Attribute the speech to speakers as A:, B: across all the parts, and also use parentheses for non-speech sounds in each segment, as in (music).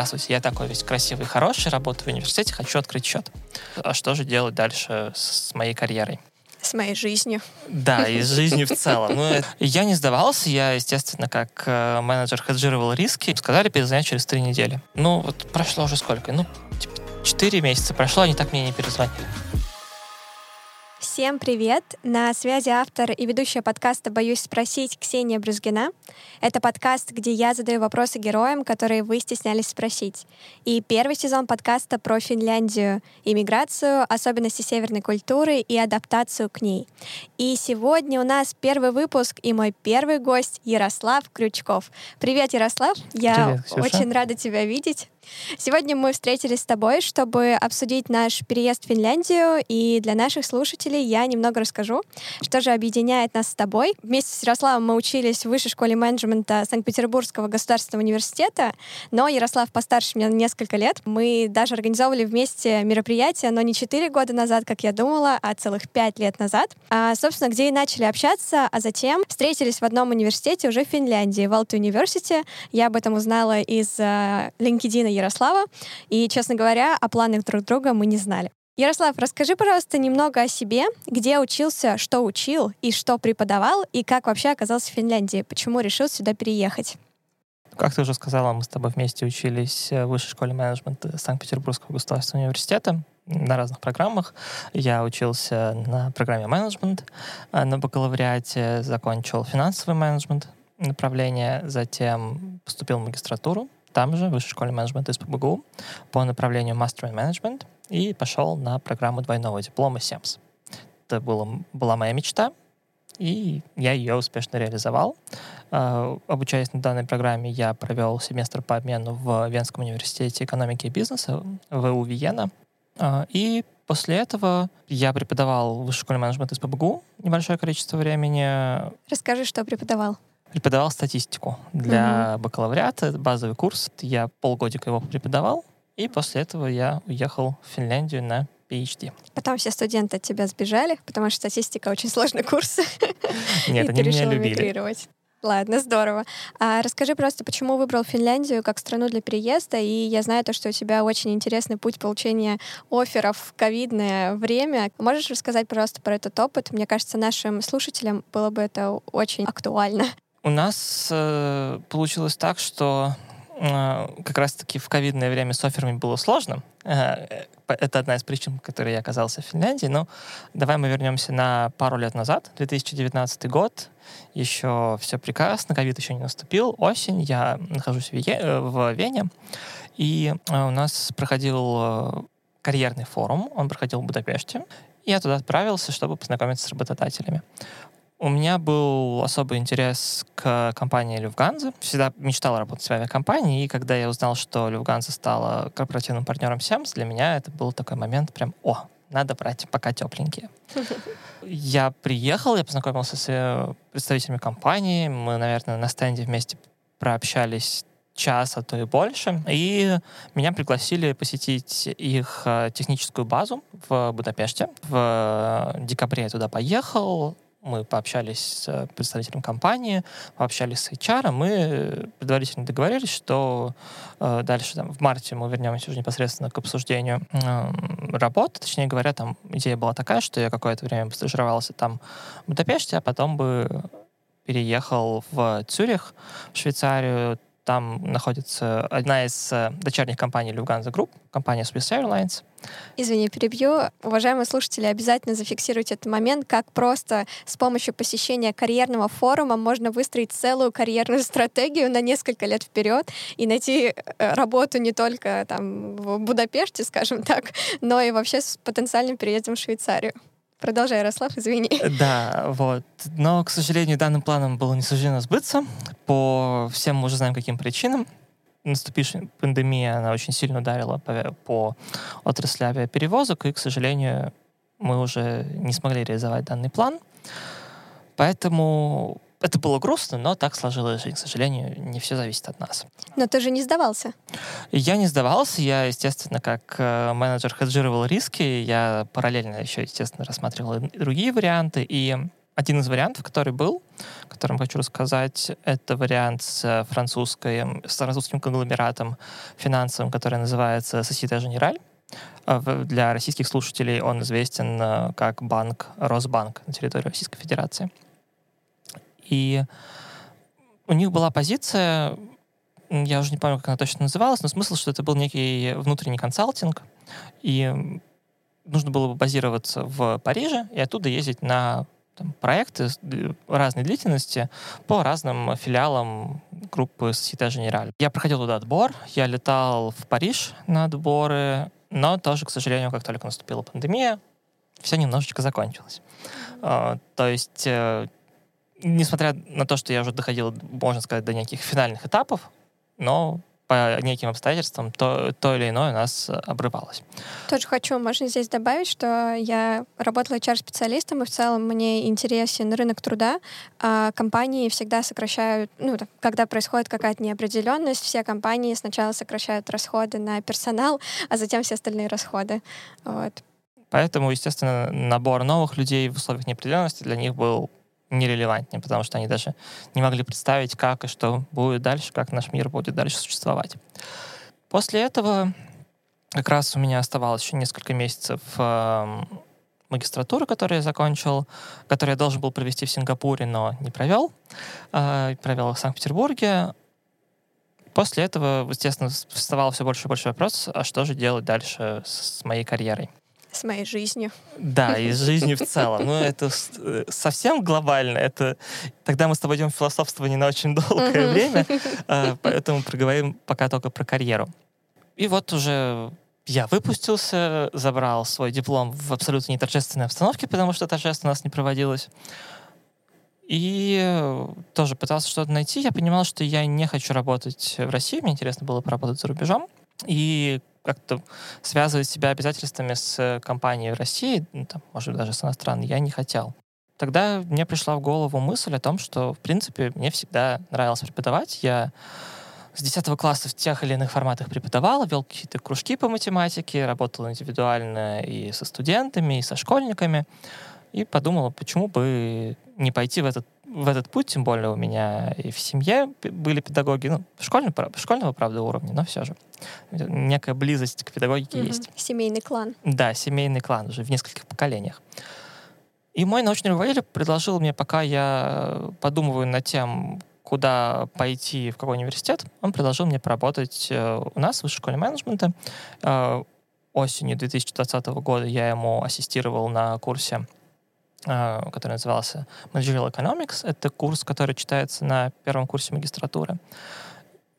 A: здравствуйте, я такой весь красивый, хороший, работаю в университете, хочу открыть счет. А что же делать дальше с моей карьерой?
B: С моей жизнью.
A: Да, и с (laughs) жизнью в целом. Ну, я не сдавался, я, естественно, как э, менеджер хеджировал риски. Сказали перезвонить через три недели. Ну, вот прошло уже сколько? Ну, типа, четыре месяца прошло, они так мне не перезвонили.
B: Всем привет! На связи автор и ведущая подкаста «Боюсь спросить» Ксения Брюзгина. Это подкаст, где я задаю вопросы героям, которые вы стеснялись спросить. И первый сезон подкаста про Финляндию, иммиграцию, особенности северной культуры и адаптацию к ней. И сегодня у нас первый выпуск и мой первый гость Ярослав Крючков. Привет, Ярослав! Я
A: Привет,
B: очень рада тебя видеть. Сегодня мы встретились с тобой, чтобы обсудить наш переезд в Финляндию, и для наших слушателей я немного расскажу, что же объединяет нас с тобой. Вместе с Ярославом мы учились в Высшей школе менеджмента Санкт-Петербургского государственного университета, но Ярослав постарше меня на несколько лет. Мы даже организовывали вместе мероприятия, но не 4 года назад, как я думала, а целых 5 лет назад. А, собственно, где и начали общаться, а затем встретились в одном университете уже в Финляндии, в Алты Университи. Я об этом узнала из LinkedIn Ярослава. И, честно говоря, о планах друг друга мы не знали. Ярослав, расскажи, пожалуйста, немного о себе, где учился, что учил и что преподавал, и как вообще оказался в Финляндии, почему решил сюда переехать.
A: Как ты уже сказала, мы с тобой вместе учились в Высшей школе менеджмента Санкт-Петербургского государственного университета на разных программах. Я учился на программе менеджмент, а на бакалавриате закончил финансовый менеджмент направление, затем поступил в магистратуру там же, в Высшей школе менеджмента из ПБГУ, по направлению Master in Management, и пошел на программу двойного диплома SEMS. Это было, была моя мечта, и я ее успешно реализовал. Uh, обучаясь на данной программе, я провел семестр по обмену в Венском университете экономики и бизнеса, в Виена. Uh, и после этого я преподавал в высшей школе менеджмента из ПБГУ небольшое количество времени.
B: Расскажи, что преподавал
A: преподавал статистику для угу. бакалавриата, базовый курс. Я полгодика его преподавал, и после этого я уехал в Финляндию на PhD.
B: Потом все студенты от тебя сбежали, потому что статистика очень сложный курс. (laughs)
A: Нет, они меня любили.
B: Ладно, здорово. А расскажи просто, почему выбрал Финляндию как страну для переезда? И я знаю то, что у тебя очень интересный путь получения офферов в ковидное время. Можешь рассказать, пожалуйста, про этот опыт? Мне кажется, нашим слушателям было бы это очень актуально.
A: У нас э, получилось так, что э, как раз-таки в ковидное время с офферами было сложно. Э, это одна из причин, по которой я оказался в Финляндии. Но давай мы вернемся на пару лет назад, 2019 год. Еще все прекрасно, ковид еще не наступил. Осень, я нахожусь в, Ве- э, в Вене. И э, у нас проходил э, карьерный форум, он проходил в Будапеште. Я туда отправился, чтобы познакомиться с работодателями. У меня был особый интерес к компании Люфганза. Всегда мечтал работать в авиакомпании, и когда я узнал, что Люфганза стала корпоративным партнером Семс, для меня это был такой момент прям «О, надо брать, пока тепленькие». (laughs) Я приехал, я познакомился с э, представителями компании, мы, наверное, на стенде вместе прообщались час, а то и больше. И меня пригласили посетить их э, техническую базу в Будапеште. В э, декабре я туда поехал, мы пообщались с представителем компании, пообщались с HR, мы предварительно договорились, что э, дальше там, в марте мы вернемся уже непосредственно к обсуждению э, работы. Точнее говоря, там идея была такая, что я какое-то время стажировался там в Будапеште, а потом бы переехал в Цюрих, в Швейцарию, там находится одна из э, дочерних компаний Lufthansa Group, компания Swiss Airlines.
B: Извини, перебью. Уважаемые слушатели, обязательно зафиксируйте этот момент, как просто с помощью посещения карьерного форума можно выстроить целую карьерную (laughs) стратегию на несколько лет вперед и найти э, работу не только там в Будапеште, скажем так, но и вообще с потенциальным переездом в Швейцарию. Продолжай, Ярослав, извини.
A: Да, вот. Но, к сожалению, данным планом было не суждено сбыться по всем мы уже знаем каким причинам. Наступившая пандемия, она очень сильно ударила по, по отрасли авиаперевозок, и, к сожалению, мы уже не смогли реализовать данный план. Поэтому это было грустно, но так сложилось жизнь. К сожалению, не все зависит от нас.
B: Но ты же не сдавался.
A: Я не сдавался. Я, естественно, как э, менеджер хеджировал риски. Я параллельно еще, естественно, рассматривал и другие варианты. И один из вариантов, который был, которым хочу рассказать, это вариант с, французской, с французским конгломератом финансовым, который называется Societe Generale. Для российских слушателей он известен э, как банк Росбанк на территории Российской Федерации. И у них была позиция, я уже не помню, как она точно называлась, но смысл, что это был некий внутренний консалтинг, и нужно было бы базироваться в Париже и оттуда ездить на там, проекты разной длительности по разным филиалам группы Societe Generale. Я проходил туда отбор, я летал в Париж на отборы, но тоже, к сожалению, как только наступила пандемия, все немножечко закончилось. Uh, то есть, э, несмотря на то, что я уже доходил, можно сказать, до неких финальных этапов, но по неким обстоятельствам то, то или иное у нас обрывалось.
B: Тоже хочу, можно здесь добавить, что я работала HR-специалистом, и в целом мне интересен рынок труда. А компании всегда сокращают, ну, когда происходит какая-то неопределенность, все компании сначала сокращают расходы на персонал, а затем все остальные расходы. Вот.
A: Поэтому, естественно, набор новых людей в условиях неопределенности для них был нерелевантнее, потому что они даже не могли представить, как и что будет дальше, как наш мир будет дальше существовать. После этого как раз у меня оставалось еще несколько месяцев э, магистратуры, которую я закончил, которую я должен был провести в Сингапуре, но не провел. Э, провел в Санкт-Петербурге. После этого, естественно, вставал все больше и больше вопрос, а что же делать дальше с моей карьерой.
B: С моей жизнью.
A: Да, и с жизнью в (laughs) целом. Ну, это э, совсем глобально. Это тогда мы с тобой идем в философствование на очень долгое время, а, (laughs) поэтому проговорим пока только про карьеру. И вот уже я выпустился, забрал свой диплом в абсолютно неторжественной обстановке, потому что торжественно у нас не проводилось. И тоже пытался что-то найти. Я понимал, что я не хочу работать в России. Мне интересно было поработать за рубежом. И как-то связывать себя обязательствами с компанией в России, ну, там, может даже с иностранной, я не хотел. Тогда мне пришла в голову мысль о том, что, в принципе, мне всегда нравилось преподавать. Я с 10 класса в тех или иных форматах преподавал, вел какие-то кружки по математике, работал индивидуально и со студентами, и со школьниками. И подумала, почему бы не пойти в этот в этот путь, тем более у меня и в семье были педагоги, ну, школьного, школьного, правда, уровня, но все же. Некая близость к педагогике угу. есть.
B: Семейный клан.
A: Да, семейный клан уже в нескольких поколениях. И мой научный руководитель предложил мне, пока я подумываю над тем, куда пойти, в какой университет, он предложил мне поработать э, у нас в высшей школе менеджмента. Э, осенью 2020 года я ему ассистировал на курсе который назывался Managerial Economics. Это курс, который читается на первом курсе магистратуры.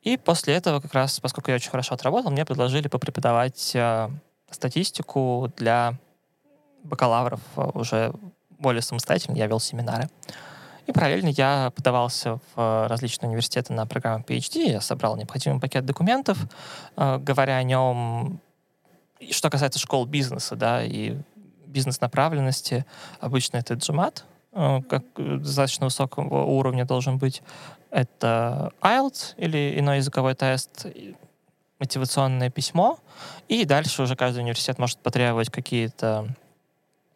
A: И после этого, как раз, поскольку я очень хорошо отработал, мне предложили попреподавать э, статистику для бакалавров э, уже более самостоятельно. Я вел семинары. И параллельно я подавался в различные университеты на программу PhD. Я собрал необходимый пакет документов, говоря о нем, что касается школ бизнеса, да, и бизнес-направленности. Обычно это GMAT, э, как достаточно высокого уровня должен быть. Это IELTS или иной языковой тест, мотивационное письмо. И дальше уже каждый университет может потребовать какие-то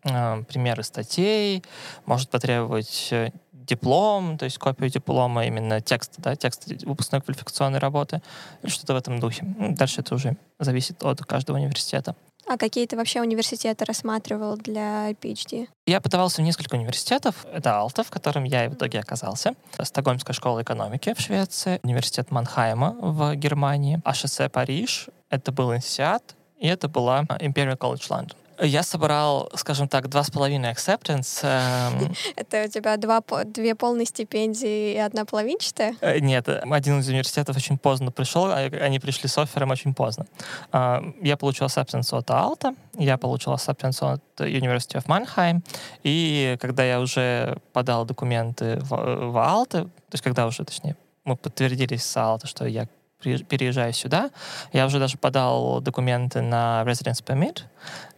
A: э, примеры статей, может потребовать э, диплом, то есть копию диплома, именно текст, да, текст выпускной квалификационной работы, что-то в этом духе. Дальше это уже зависит от каждого университета.
B: А какие ты вообще университеты рассматривал для PhD?
A: Я подавался в несколько университетов. Это Алта, в котором я и в итоге оказался. Стокгольмская школа экономики в Швеции, университет Манхайма в Германии, АШС Париж, это был инсиат, и это была Imperial College London. Я собрал, скажем так, два с половиной acceptance. Эм... (laughs)
B: Это у тебя два, две полные стипендии и одна половинчатая?
A: Э, нет, один из университетов очень поздно пришел, а они пришли с оффером очень поздно. А, я получил acceptance от Алта, я получил acceptance от University of Mannheim, и когда я уже подал документы в, в Алта, то есть когда уже, точнее, мы подтвердились с Алта, что я переезжаю сюда. Я уже даже подал документы на residence permit,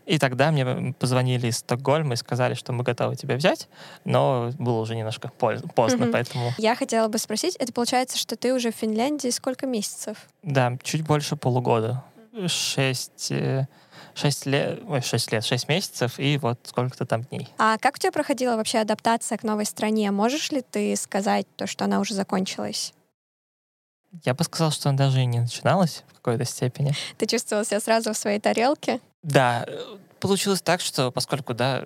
A: и тогда мне позвонили из Стокгольма и сказали, что мы готовы тебя взять, но было уже немножко поздно, mm-hmm. поэтому...
B: Я хотела бы спросить, это получается, что ты уже в Финляндии сколько месяцев?
A: Да, чуть больше полугода. 6, 6 лет, ой, 6 лет, 6 месяцев и вот сколько-то там дней.
B: А как у тебя проходила вообще адаптация к новой стране? Можешь ли ты сказать то, что она уже закончилась?
A: Я бы сказал, что она даже и не начиналась в какой-то степени.
B: Ты чувствовал себя сразу в своей тарелке?
A: Да, получилось так, что поскольку, да,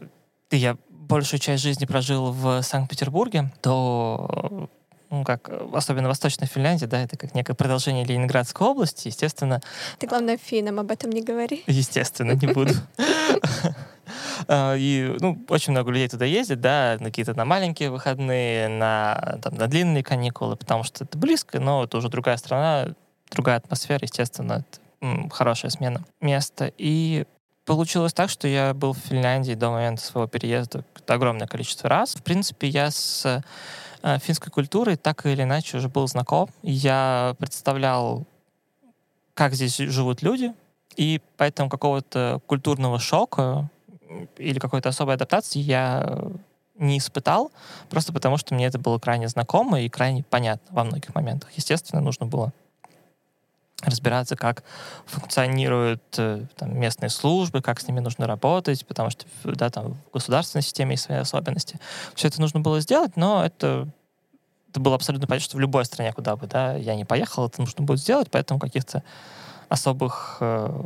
A: я большую часть жизни прожил в Санкт-Петербурге, то ну, как, особенно Восточная Финляндия, да, это как некое продолжение Ленинградской области, естественно.
B: Ты, главное, финнам об этом не говори.
A: Естественно, не буду. (laughs) А, и, ну, очень много людей туда ездит, да, на какие-то на маленькие выходные, на, там, на длинные каникулы, потому что это близко, но это уже другая страна, другая атмосфера, естественно, это хорошая смена места. И получилось так, что я был в Финляндии до момента своего переезда огромное количество раз. В принципе, я с э, финской культурой так или иначе уже был знаком. Я представлял, как здесь живут люди, и поэтому какого-то культурного шока или какой-то особой адаптации я не испытал, просто потому что мне это было крайне знакомо и крайне понятно во многих моментах. Естественно, нужно было разбираться, как функционируют э, там, местные службы, как с ними нужно работать, потому что да, там, в государственной системе есть свои особенности. Все это нужно было сделать, но это, это было абсолютно понятно, что в любой стране, куда бы да, я не поехал, это нужно будет сделать, поэтому каких-то особых э,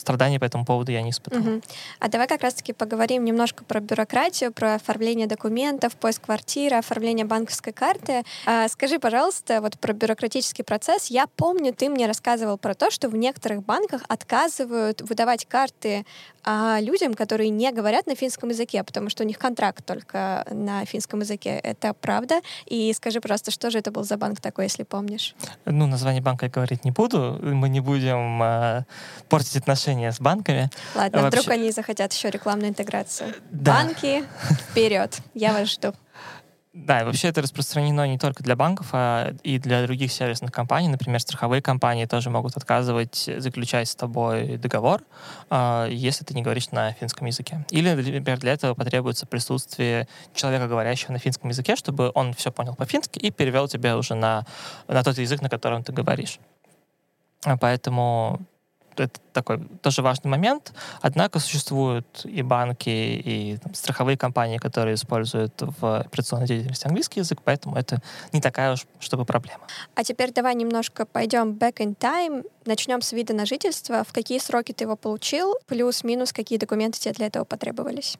A: страданий по этому поводу я не испытывал. Угу.
B: А давай как раз-таки поговорим немножко про бюрократию, про оформление документов, поиск квартиры, оформление банковской карты. А, скажи, пожалуйста, вот про бюрократический процесс. Я помню, ты мне рассказывал про то, что в некоторых банках отказывают выдавать карты а, людям, которые не говорят на финском языке, потому что у них контракт только на финском языке. Это правда? И скажи, пожалуйста, что же это был за банк такой, если помнишь?
A: Ну, название банка я говорить не буду. Мы не будем э, портить отношения отношения с банками.
B: Ладно, Вообще... вдруг они захотят еще рекламную интеграцию. Да. Банки, вперед, я вас жду.
A: Да, и вообще это распространено не только для банков, а и для других сервисных компаний. Например, страховые компании тоже могут отказывать заключать с тобой договор, а, если ты не говоришь на финском языке. Или, например, для этого потребуется присутствие человека, говорящего на финском языке, чтобы он все понял по-фински и перевел тебя уже на, на тот язык, на котором ты говоришь. Поэтому это такой тоже важный момент. Однако существуют и банки, и там, страховые компании, которые используют в операционной деятельности английский язык, поэтому это не такая уж, чтобы проблема.
B: А теперь давай немножко пойдем back in time. Начнем с вида на жительство. В какие сроки ты его получил? Плюс-минус, какие документы тебе для этого потребовались?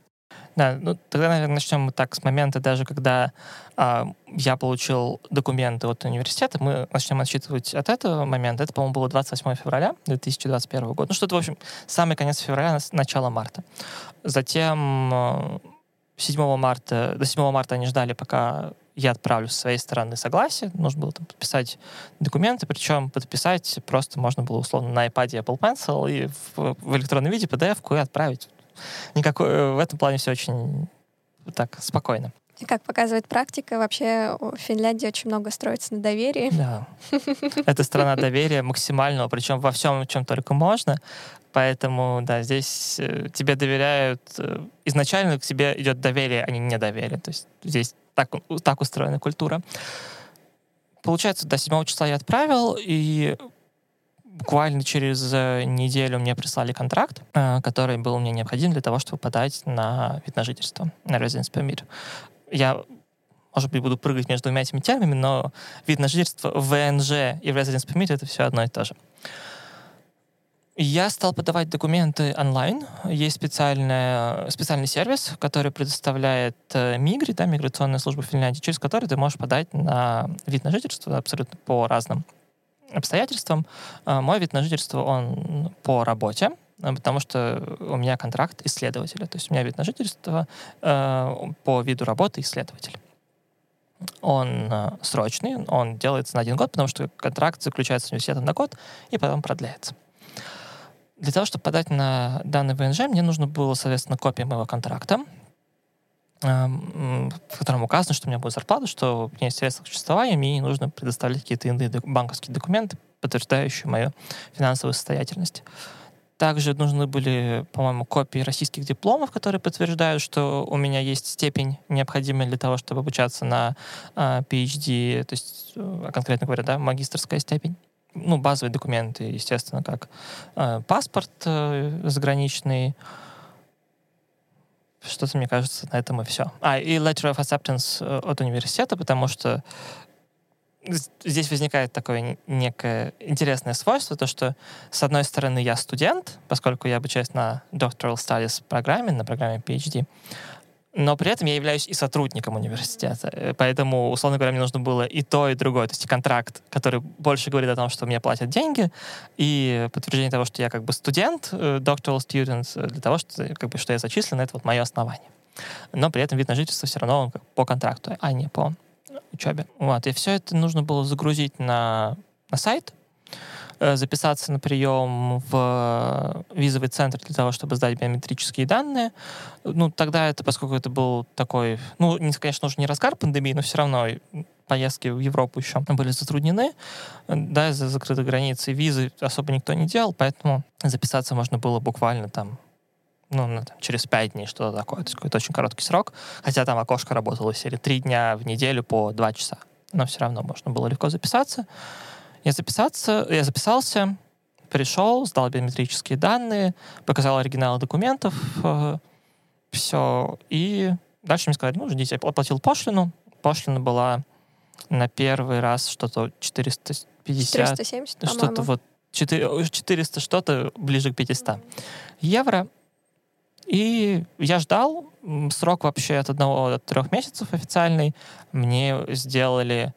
A: Да, ну тогда, наверное, начнем так с момента даже, когда а, я получил документы от университета. Мы начнем отсчитывать от этого момента. Это, по-моему, было 28 февраля 2021 года. Ну что-то, в общем, самый конец февраля, начало марта. Затем 7 а, марта, до 7 марта они ждали, пока я отправлю со своей стороны согласие. Нужно было там подписать документы, причем подписать просто можно было условно на iPad Apple Pencil и в, в электронном виде PDF-ку и отправить никакой, э, в этом плане все очень так спокойно.
B: И как показывает практика, вообще в Финляндии очень много строится на доверии.
A: Да. Это страна доверия максимального, причем во всем, чем только можно. Поэтому, да, здесь э, тебе доверяют. Э, изначально к тебе идет доверие, а не недоверие. То есть здесь так, так устроена культура. Получается, до 7 числа я отправил, и буквально через э, неделю мне прислали контракт, э, который был мне необходим для того, чтобы подать на вид на жительство, на residence permit. Я может быть, буду прыгать между двумя этими терминами, но вид на жительство, ВНЖ и residence permit — это все одно и то же. Я стал подавать документы онлайн. Есть специальный, специальный сервис, который предоставляет э, Мигри, да, миграционная служба Финляндии, через который ты можешь подать на вид на жительство абсолютно по разным обстоятельствам. А, мой вид на жительство, он по работе, а, потому что у меня контракт исследователя. То есть у меня вид на жительство э, по виду работы исследователь. Он срочный, он делается на один год, потому что контракт заключается с университетом на год и потом продляется. Для того, чтобы подать на данный ВНЖ, мне нужно было, соответственно, копия моего контракта, в котором указано, что у меня будет зарплата, что у меня есть средства к существованию, мне не нужно предоставлять какие-то иные банковские документы, подтверждающие мою финансовую состоятельность. Также нужны были, по-моему, копии российских дипломов, которые подтверждают, что у меня есть степень, необходимая для того, чтобы обучаться на uh, PhD, то есть, а, конкретно говоря, да, магистрская степень. ну, базовые документы, естественно, как э, паспорт э, заграничный, что-то, мне кажется, на этом и все. А, и letter of acceptance э, от университета, потому что здесь возникает такое некое интересное свойство, то что, с одной стороны, я студент, поскольку я обучаюсь на doctoral studies программе, на программе PhD, но при этом я являюсь и сотрудником университета. Э, поэтому, условно говоря, мне нужно было и то, и другое. То есть контракт, который больше говорит о том, что мне платят деньги, и подтверждение того, что я как бы студент, э, doctoral student, э, для того, что, как бы, что я зачислен, это вот мое основание. Но при этом вид на жительство все равно по контракту, а не по учебе. Вот. И все это нужно было загрузить на, на сайт, записаться на прием в визовый центр для того, чтобы сдать биометрические данные. Ну, тогда это, поскольку это был такой, ну, конечно, уже не разгар пандемии, но все равно поездки в Европу еще были затруднены, да, из-за закрытой границы визы особо никто не делал, поэтому записаться можно было буквально там ну, через пять дней, что-то такое. То есть какой-то очень короткий срок. Хотя там окошко работало серии три дня в неделю по два часа. Но все равно можно было легко записаться. Я записаться, я записался, пришел, сдал биометрические данные, показал оригиналы документов, э, все. И дальше мне сказали, ну, ждите, я оплатил пошлину. Пошлина была на первый раз что-то 450.
B: 470,
A: Что-то вот 400 что-то, ближе к 500 евро. И я ждал, срок вообще от одного до трех месяцев официальный. Мне сделали,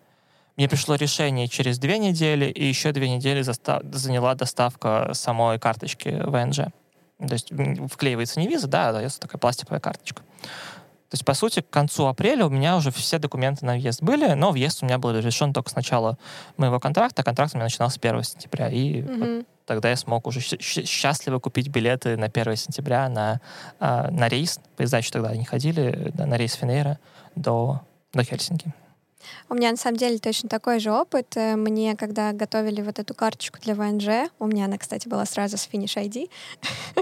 A: мне пришло решение через две недели, и еще две недели застав, заняла доставка самой карточки ВНЖ. То есть вклеивается не виза, да, а дается такая пластиковая карточка. То есть, по сути, к концу апреля у меня уже все документы на въезд были, но въезд у меня был решен только с начала моего контракта, а контракт у меня начинался 1 сентября. И mm-hmm. вот тогда я смог уже счастливо купить билеты на 1 сентября на, э, на рейс. Поезда еще тогда не ходили, на рейс Финейра до, до Хельсинки.
B: У меня на самом деле точно такой же опыт. Э, мне, когда готовили вот эту карточку для ВНЖ, у меня она, кстати, была сразу с Finish ID.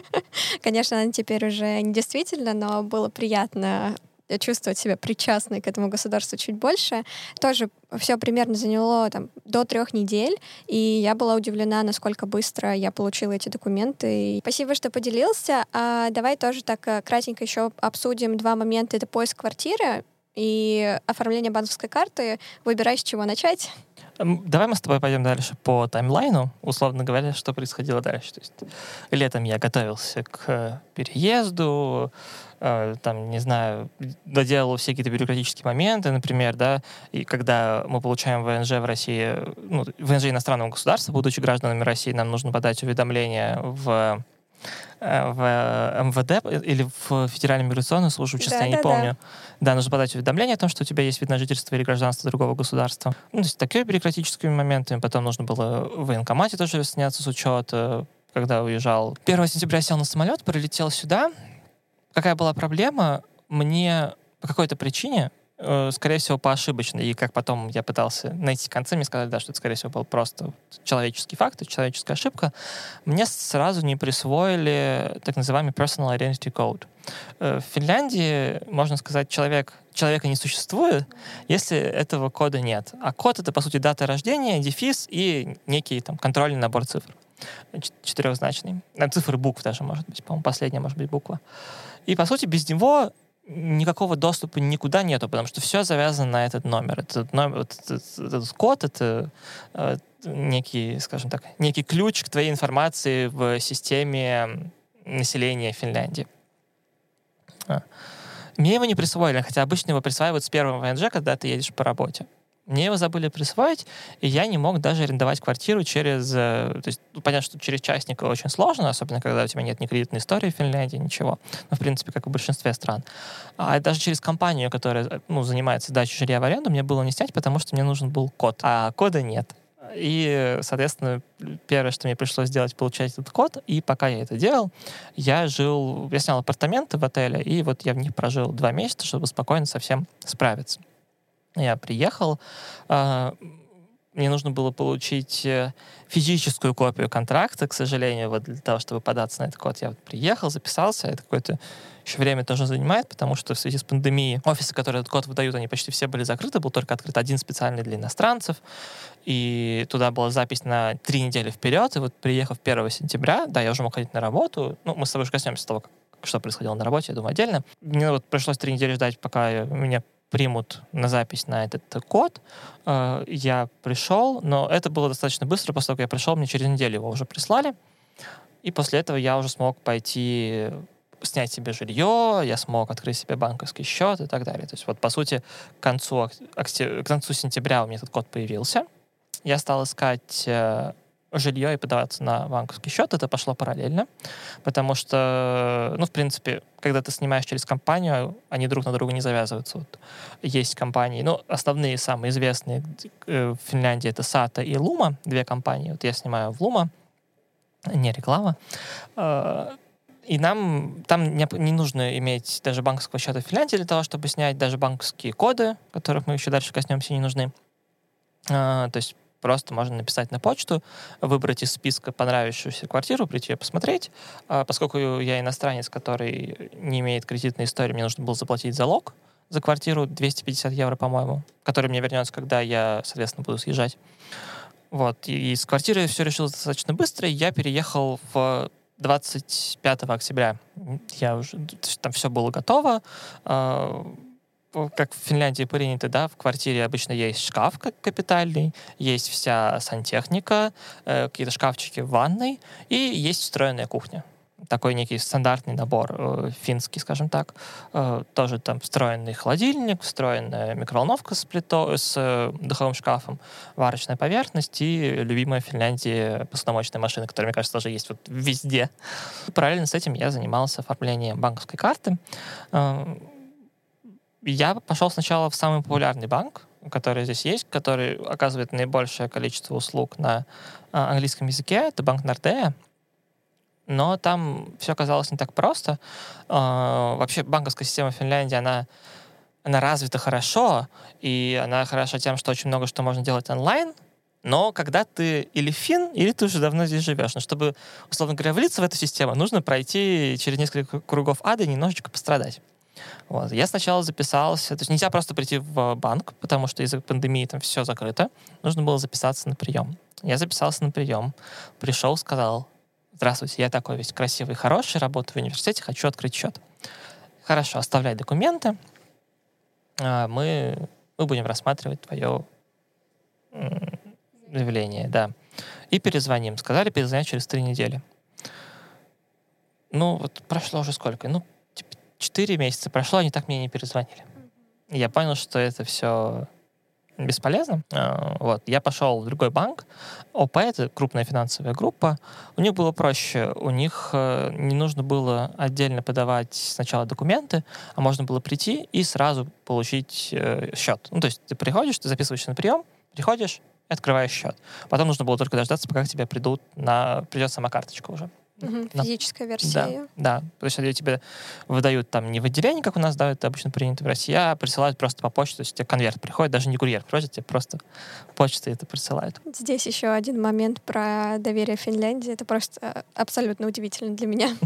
B: (laughs) Конечно, она теперь уже не действительно, но было приятно чувствовать себя причастной к этому государству чуть больше. Тоже все примерно заняло там, до трех недель, и я была удивлена, насколько быстро я получила эти документы. Спасибо, что поделился. А давай тоже так э, кратенько еще обсудим два момента. Это поиск квартиры и оформление банковской карты. Выбирай, с чего начать.
A: Давай мы с тобой пойдем дальше по таймлайну, условно говоря, что происходило дальше. То есть летом я готовился к переезду, э, там, не знаю, доделал все какие-то бюрократические моменты, например, да, и когда мы получаем ВНЖ в России, ну, ВНЖ иностранного государства, будучи гражданами России, нам нужно подать уведомление в Э, в э, МВД или в Федеральную миграционную службу, честно, да, я не да, помню. Да. да, нужно подать уведомление о том, что у тебя есть вид на жительство или гражданство другого государства. Ну, то есть такие бюрократическими моментами. Потом нужно было в военкомате тоже сняться с учета, когда уезжал. 1 сентября сел на самолет, прилетел сюда. Какая была проблема? Мне по какой-то причине Э, скорее всего, по ошибочной. И как потом я пытался найти концы, мне сказали, да, что это, скорее всего, был просто человеческий факт, человеческая ошибка. Мне сразу не присвоили так называемый personal identity code. Э, в Финляндии, можно сказать, человек, человека не существует, если этого кода нет. А код — это, по сути, дата рождения, дефис и некий там контрольный набор цифр четырехзначный. Цифры букв даже, может быть, по-моему, последняя может быть буква. И, по сути, без него никакого доступа никуда нету, потому что все завязано на этот номер. Этот, номер, этот, этот код — это э, некий, скажем так, некий ключ к твоей информации в системе населения Финляндии. А. Мне его не присвоили, хотя обычно его присваивают с первого ВНЖ, когда ты едешь по работе. Мне его забыли присвоить, и я не мог даже арендовать квартиру через... Э, то есть, ну, понятно, что через частника очень сложно, особенно когда у тебя нет ни кредитной истории в Финляндии, ничего. Ну, в принципе, как и в большинстве стран. А даже через компанию, которая э, ну, занимается сдачей жилья в аренду, мне было не снять, потому что мне нужен был код. А кода нет. И, соответственно, первое, что мне пришлось сделать, получать этот код. И пока я это делал, я жил, я снял апартаменты в отеле, и вот я в них прожил два месяца, чтобы спокойно со всем справиться. Я приехал, э, мне нужно было получить э, физическую копию контракта, к сожалению, вот для того, чтобы податься на этот код. Я вот приехал, записался, это какое-то еще время тоже занимает, потому что в связи с пандемией офисы, которые этот код выдают, они почти все были закрыты, был только открыт один специальный для иностранцев, и туда была запись на три недели вперед, и вот приехав 1 сентября, да, я уже мог ходить на работу, ну, мы с тобой уже коснемся того, что происходило на работе, я думаю, отдельно. Мне вот пришлось три недели ждать, пока меня примут на запись на этот код. Э, я пришел, но это было достаточно быстро. После того, как я пришел, мне через неделю его уже прислали. И после этого я уже смог пойти снять себе жилье, я смог открыть себе банковский счет и так далее. То есть вот, по сути, к концу, к концу сентября у меня этот код появился. Я стал искать э, жилье и подаваться на банковский счет, это пошло параллельно, потому что, ну, в принципе, когда ты снимаешь через компанию, они друг на друга не завязываются. Вот есть компании, ну, основные, самые известные э, в Финляндии это SATA и Luma, две компании. Вот я снимаю в Luma, не реклама. Э, и нам там не, не нужно иметь даже банковского счета в Финляндии для того, чтобы снять даже банковские коды, которых мы еще дальше коснемся, не нужны. Uh, то есть Просто можно написать на почту, выбрать из списка понравившуюся квартиру, прийти ее посмотреть. А поскольку я иностранец, который не имеет кредитной истории, мне нужно было заплатить залог за квартиру 250 евро, по-моему, который мне вернется, когда я, соответственно, буду съезжать. Вот. И с квартиры все решилось достаточно быстро, и я переехал в 25 октября. Я уже... Там все было готово а, как в Финляндии принято, да, в квартире обычно есть шкаф капитальный, есть вся сантехника, э, какие-то шкафчики в ванной, и есть встроенная кухня. Такой некий стандартный набор, э, финский, скажем так. Э, тоже там встроенный холодильник, встроенная микроволновка с, плито, с духовым шкафом, варочная поверхность и любимая в Финляндии посудомоечная машина, которая, мне кажется, тоже есть вот везде. Параллельно с этим я занимался оформлением банковской карты. Я пошел сначала в самый популярный банк, который здесь есть, который оказывает наибольшее количество услуг на а, английском языке. Это банк Нордея. Но там все оказалось не так просто. А, вообще банковская система Финляндии, она, она развита хорошо, и она хороша тем, что очень много что можно делать онлайн, но когда ты или фин, или ты уже давно здесь живешь. Но чтобы, условно говоря, влиться в эту систему, нужно пройти через несколько кругов ада и немножечко пострадать. Вот. Я сначала записался, то есть нельзя просто прийти в банк, потому что из-за пандемии там все закрыто. Нужно было записаться на прием. Я записался на прием, пришел, сказал, здравствуйте, я такой весь красивый, хороший, работаю в университете, хочу открыть счет. Хорошо, оставляй документы, а, мы, мы будем рассматривать твое заявление, да. И перезвоним. Сказали перезвонить через три недели. Ну, вот прошло уже сколько? Ну, Четыре месяца прошло, они так мне не перезвонили. Я понял, что это все бесполезно. А, вот. Я пошел в другой банк. ОП — это крупная финансовая группа. У них было проще. У них э, не нужно было отдельно подавать сначала документы, а можно было прийти и сразу получить э, счет. Ну, то есть ты приходишь, ты записываешься на прием, приходишь, открываешь счет. Потом нужно было только дождаться, пока к тебе придут на... придет сама карточка уже.
B: Угу, физическая версия.
A: Да, да. То есть они тебе выдают там не в отделении, как у нас, да, это обычно принято в России, а присылают просто по почте, то есть тебе конверт приходит, даже не курьер просит, тебе просто почта это присылают.
B: Здесь еще один момент про доверие Финляндии. Это просто э, абсолютно удивительно для меня. (laughs)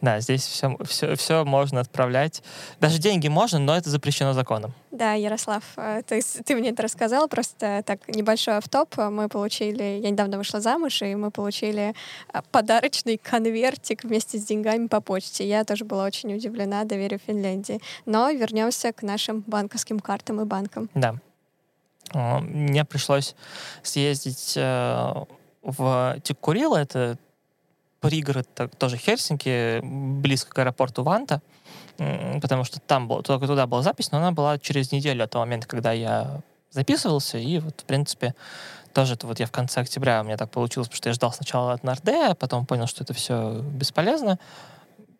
A: Да, здесь все, все, все можно отправлять. Даже деньги можно, но это запрещено законом.
B: Да, Ярослав, э, ты, ты мне это рассказал, просто так небольшой автоп. Мы получили, я недавно вышла замуж, и мы получили э, подарочный конвертик вместе с деньгами по почте. Я тоже была очень удивлена доверию Финляндии. Но вернемся к нашим банковским картам и банкам.
A: Да. Мне пришлось съездить э, в Тиккурила, это пригород тоже Хельсинки, близко к аэропорту Ванта, потому что там был, только туда была запись, но она была через неделю от того момента, когда я записывался, и вот, в принципе, тоже это вот я в конце октября у меня так получилось, потому что я ждал сначала от Нордея, а потом понял, что это все бесполезно.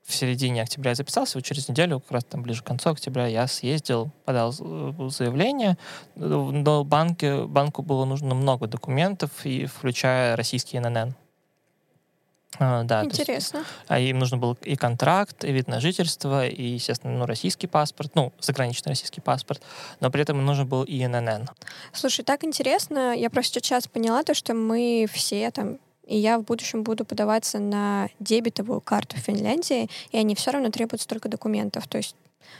A: В середине октября я записался, вот через неделю, как раз там ближе к концу октября, я съездил, подал заявление. Но банке, банку было нужно много документов, и включая российский ННН. А, да, есть,
B: Интересно.
A: а им нужно был и контракт, и вид на жительство, и, естественно, ну, российский паспорт, ну, заграничный российский паспорт, но при этом им нужен был и ИНН.
B: Слушай, так интересно. Я просто сейчас поняла то, что мы все там и я в будущем буду подаваться на дебетовую карту Финляндии, и они все равно требуют столько документов. То есть,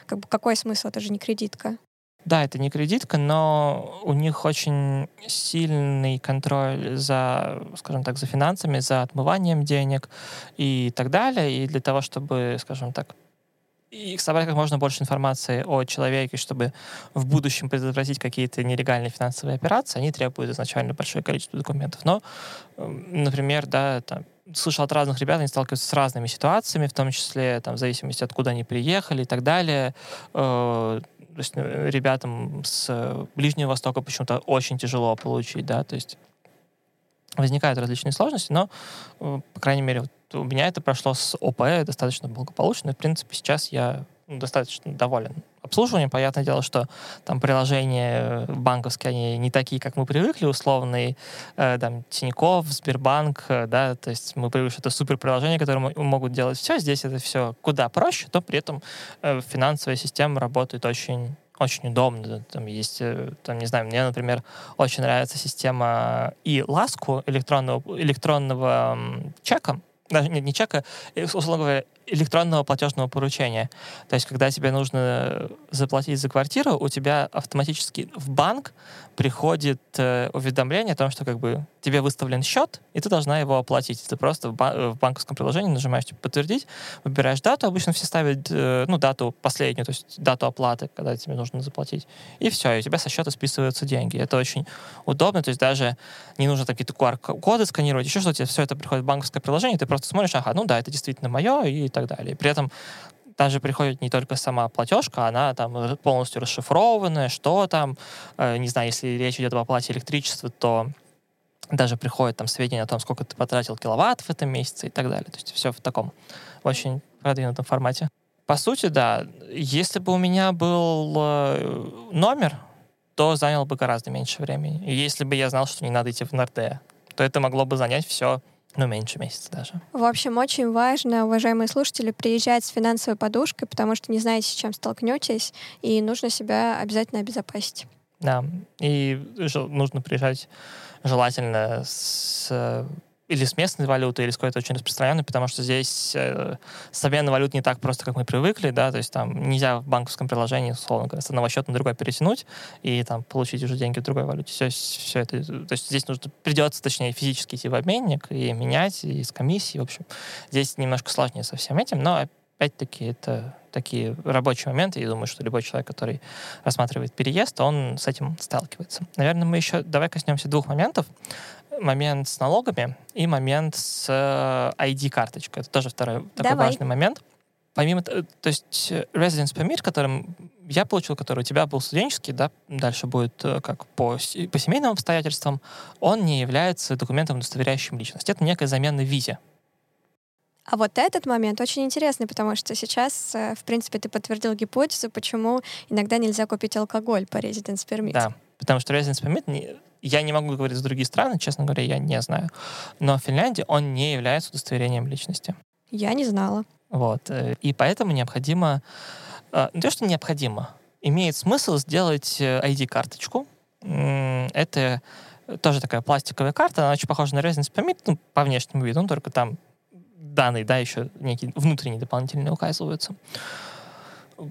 B: как бы, какой смысл? Это же не кредитка.
A: Да, это не кредитка, но у них очень сильный контроль за, скажем так, за финансами, за отмыванием денег и так далее. И для того, чтобы, скажем так, и собрать как можно больше информации о человеке, чтобы в будущем предотвратить какие-то нелегальные финансовые операции, они требуют изначально большое количество документов. Но, эм, например, да, там, слышал от разных ребят, они сталкиваются с разными ситуациями, в том числе там, в зависимости, откуда они приехали и так далее. Э, то есть э, ребятам с Ближнего Востока почему-то очень тяжело получить, да, то есть возникают различные сложности, но, э, по крайней мере, вот у меня это прошло с ОП достаточно благополучно. И, в принципе, сейчас я достаточно доволен обслуживанием. Понятное дело, что там приложения банковские, они не такие, как мы привыкли, условные, э, там, Тинькофф, Сбербанк, э, да, то есть мы привыкли, что это супер приложение, которое могут делать все. Здесь это все куда проще, но при этом э, финансовая система работает очень очень удобно. Там есть, э, там, не знаю, мне, например, очень нравится система и ласку электронного, электронного чека, даже нет, не чека, э, условно говоря, электронного платежного поручения. То есть, когда тебе нужно заплатить за квартиру, у тебя автоматически в банк приходит э, уведомление о том, что как бы тебе выставлен счет, и ты должна его оплатить. Ты просто в, ба- в банковском приложении нажимаешь типа, подтвердить, выбираешь дату. Обычно все ставят э, ну, дату последнюю, то есть дату оплаты, когда тебе нужно заплатить. И все, и у тебя со счета списываются деньги. Это очень удобно, то есть даже не нужно какие-то QR-коды сканировать, еще что-то, все это приходит в банковское приложение, ты просто смотришь, ага, ну да, это действительно мое, и так далее. При этом даже приходит не только сама платежка, она там полностью расшифрованная, что там, э, не знаю, если речь идет об оплате электричества, то даже приходит там сведения о том, сколько ты потратил киловатт в этом месяце и так далее. То есть все в таком очень продвинутом формате. По сути, да, если бы у меня был э, номер, то занял бы гораздо меньше времени. И если бы я знал, что не надо идти в Нордея, то это могло бы занять все ну, меньше месяца даже.
B: В общем, очень важно, уважаемые слушатели, приезжать с финансовой подушкой, потому что не знаете, с чем столкнетесь, и нужно себя обязательно обезопасить.
A: Да, и нужно приезжать желательно с или с местной валютой, или с какой-то очень распространенной, потому что здесь э, замена валют не так просто, как мы привыкли, да, то есть там нельзя в банковском приложении, условно говоря, с одного счета на другой перетянуть и там получить уже деньги в другой валюте. Все, все это, то есть здесь нужно, придется, точнее, физически идти в обменник и менять, и с комиссией, в общем. Здесь немножко сложнее со всем этим, но опять-таки это такие рабочие моменты. Я думаю, что любой человек, который рассматривает переезд, он с этим сталкивается. Наверное, мы еще давай коснемся двух моментов момент с налогами и момент с ID-карточкой. Э, Это тоже второй такой Давай. важный момент. Помимо, то есть э, residence permit, которым я получил, который у тебя был студенческий, да, дальше будет э, как по, по семейным обстоятельствам, он не является документом, удостоверяющим личность. Это некая замена визе.
B: А вот этот момент очень интересный, потому что сейчас, в принципе, ты подтвердил гипотезу, почему иногда нельзя купить алкоголь по residence permit.
A: Да, потому что residence permit не, я не могу говорить за другие страны, честно говоря, я не знаю. Но в Финляндии он не является удостоверением личности.
B: Я не знала.
A: Вот. Э, и поэтому необходимо... Э, не то, что необходимо. Имеет смысл сделать ID-карточку. Э, это тоже такая пластиковая карта, она очень похожа на Residence Permit, ну, по внешнему виду, ну, только там данные, да, еще некие внутренние дополнительные указываются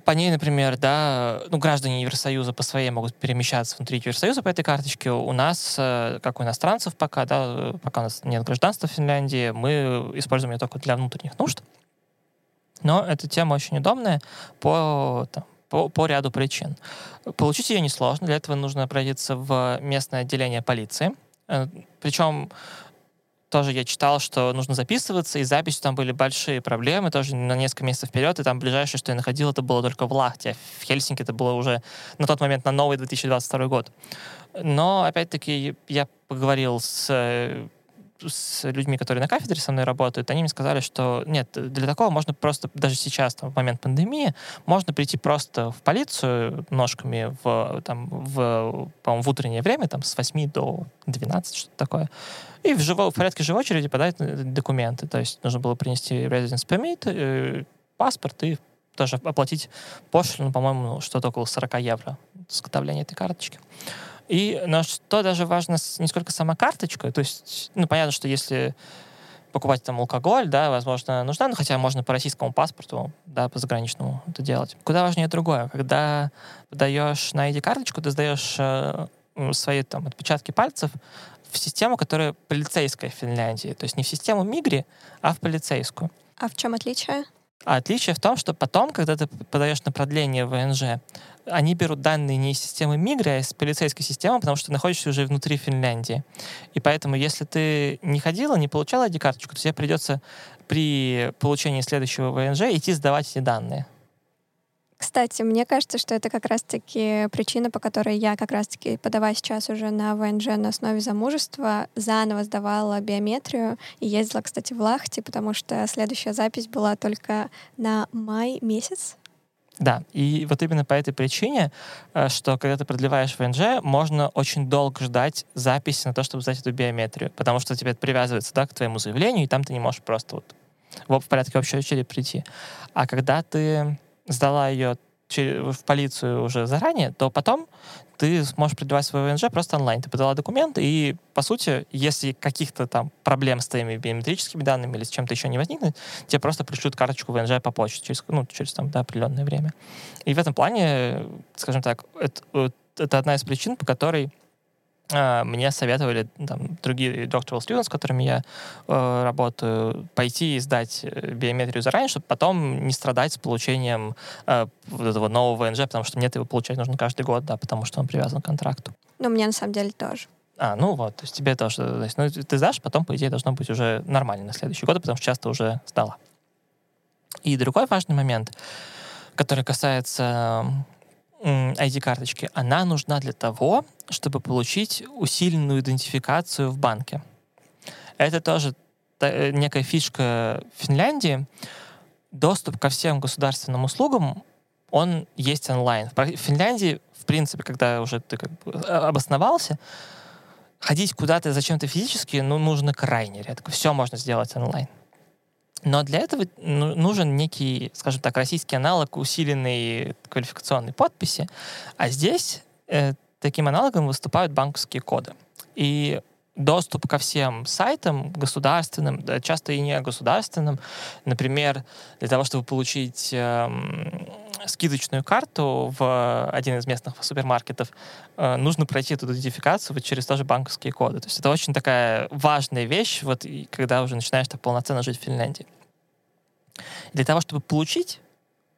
A: по ней, например, да, ну, граждане Евросоюза по своей могут перемещаться внутри Евросоюза по этой карточке. У нас, э, как у иностранцев пока, да, пока у нас нет гражданства в Финляндии, мы используем ее только для внутренних нужд. Но эта тема очень удобная по, там, по, по ряду причин. Получить ее несложно, для этого нужно обратиться в местное отделение полиции. Э, Причем тоже я читал, что нужно записываться, и записью там были большие проблемы, тоже на несколько месяцев вперед, и там ближайшее, что я находил, это было только в Лахте. В Хельсинки это было уже на тот момент на новый 2022 год. Но, опять-таки, я поговорил с с людьми, которые на кафедре со мной работают, они мне сказали, что нет, для такого можно просто, даже сейчас, там, в момент пандемии, можно прийти просто в полицию ножками в, там, в, в утреннее время, там, с 8 до 12, что-то такое, и в, живо, в порядке живой очереди подать документы. То есть нужно было принести residence permit, э, паспорт и тоже оплатить пошлину, по-моему, что-то около 40 евро изготовления этой карточки. И, но что даже важно, не сколько сама карточка, то есть, ну, понятно, что если покупать там алкоголь, да, возможно, нужна, ну, хотя можно по российскому паспорту, да, по заграничному это делать. Куда важнее другое. Когда подаешь на ID-карточку, ты сдаешь э, свои там отпечатки пальцев в систему, которая полицейская в Финляндии. То есть не в систему Мигри, а в полицейскую.
B: А в чем отличие?
A: А отличие в том, что потом, когда ты подаешь на продление ВНЖ, они берут данные не из системы Мигры, а из полицейской системы, потому что ты находишься уже внутри Финляндии. И поэтому, если ты не ходила, не получала ID-карточку, то тебе придется при получении следующего ВНЖ идти сдавать эти данные.
B: Кстати, мне кажется, что это как раз-таки причина, по которой я как раз-таки, подавая сейчас уже на ВНЖ на основе замужества, заново сдавала биометрию и ездила, кстати, в Лахте, потому что следующая запись была только на май месяц.
A: Да, и вот именно по этой причине, э, что когда ты продлеваешь ВНЖ, можно очень долго ждать записи на то, чтобы сдать эту биометрию, потому что тебе это привязывается да, к твоему заявлению, и там ты не можешь просто вот в порядке общей очереди прийти. А когда ты сдала ее в полицию уже заранее, то потом ты сможешь продлевать свой ВНЖ просто онлайн. Ты подала документы, и, по сути, если каких-то там проблем с твоими биометрическими данными или с чем-то еще не возникнет, тебе просто пришлют карточку ВНЖ по почте через, ну, через там, да, определенное время. И в этом плане, скажем так, это, это одна из причин, по которой мне советовали там, другие doctoral students, с которыми я э, работаю, пойти и сдать э, биометрию заранее, чтобы потом не страдать с получением э, вот этого нового ВНЖ, потому что мне его получать нужно каждый год, да, потому что он привязан к контракту.
B: Ну, мне на самом деле тоже.
A: А, ну вот, то есть тебе тоже, то есть, ну, ты сдашь, потом, по идее, должно быть уже нормально на следующий год, потому что часто уже сдала. И другой важный момент, который касается ID-карточки, она нужна для того, чтобы получить усиленную идентификацию в банке. Это тоже э, некая фишка Финляндии. Доступ ко всем государственным услугам, он есть онлайн. В Финляндии, в принципе, когда уже ты как бы э, обосновался, ходить куда-то зачем-то физически, ну, нужно крайне редко. Все можно сделать онлайн. Но для этого ну, нужен некий, скажем так, российский аналог усиленной квалификационной подписи. А здесь э, таким аналогом выступают банковские коды. И доступ ко всем сайтам государственным, да, часто и не государственным. Например, для того, чтобы получить э, скидочную карту в один из местных супермаркетов, э, нужно пройти эту идентификацию вот через тоже банковские коды. То есть это очень такая важная вещь, вот, когда уже начинаешь так полноценно жить в Финляндии. Для того, чтобы получить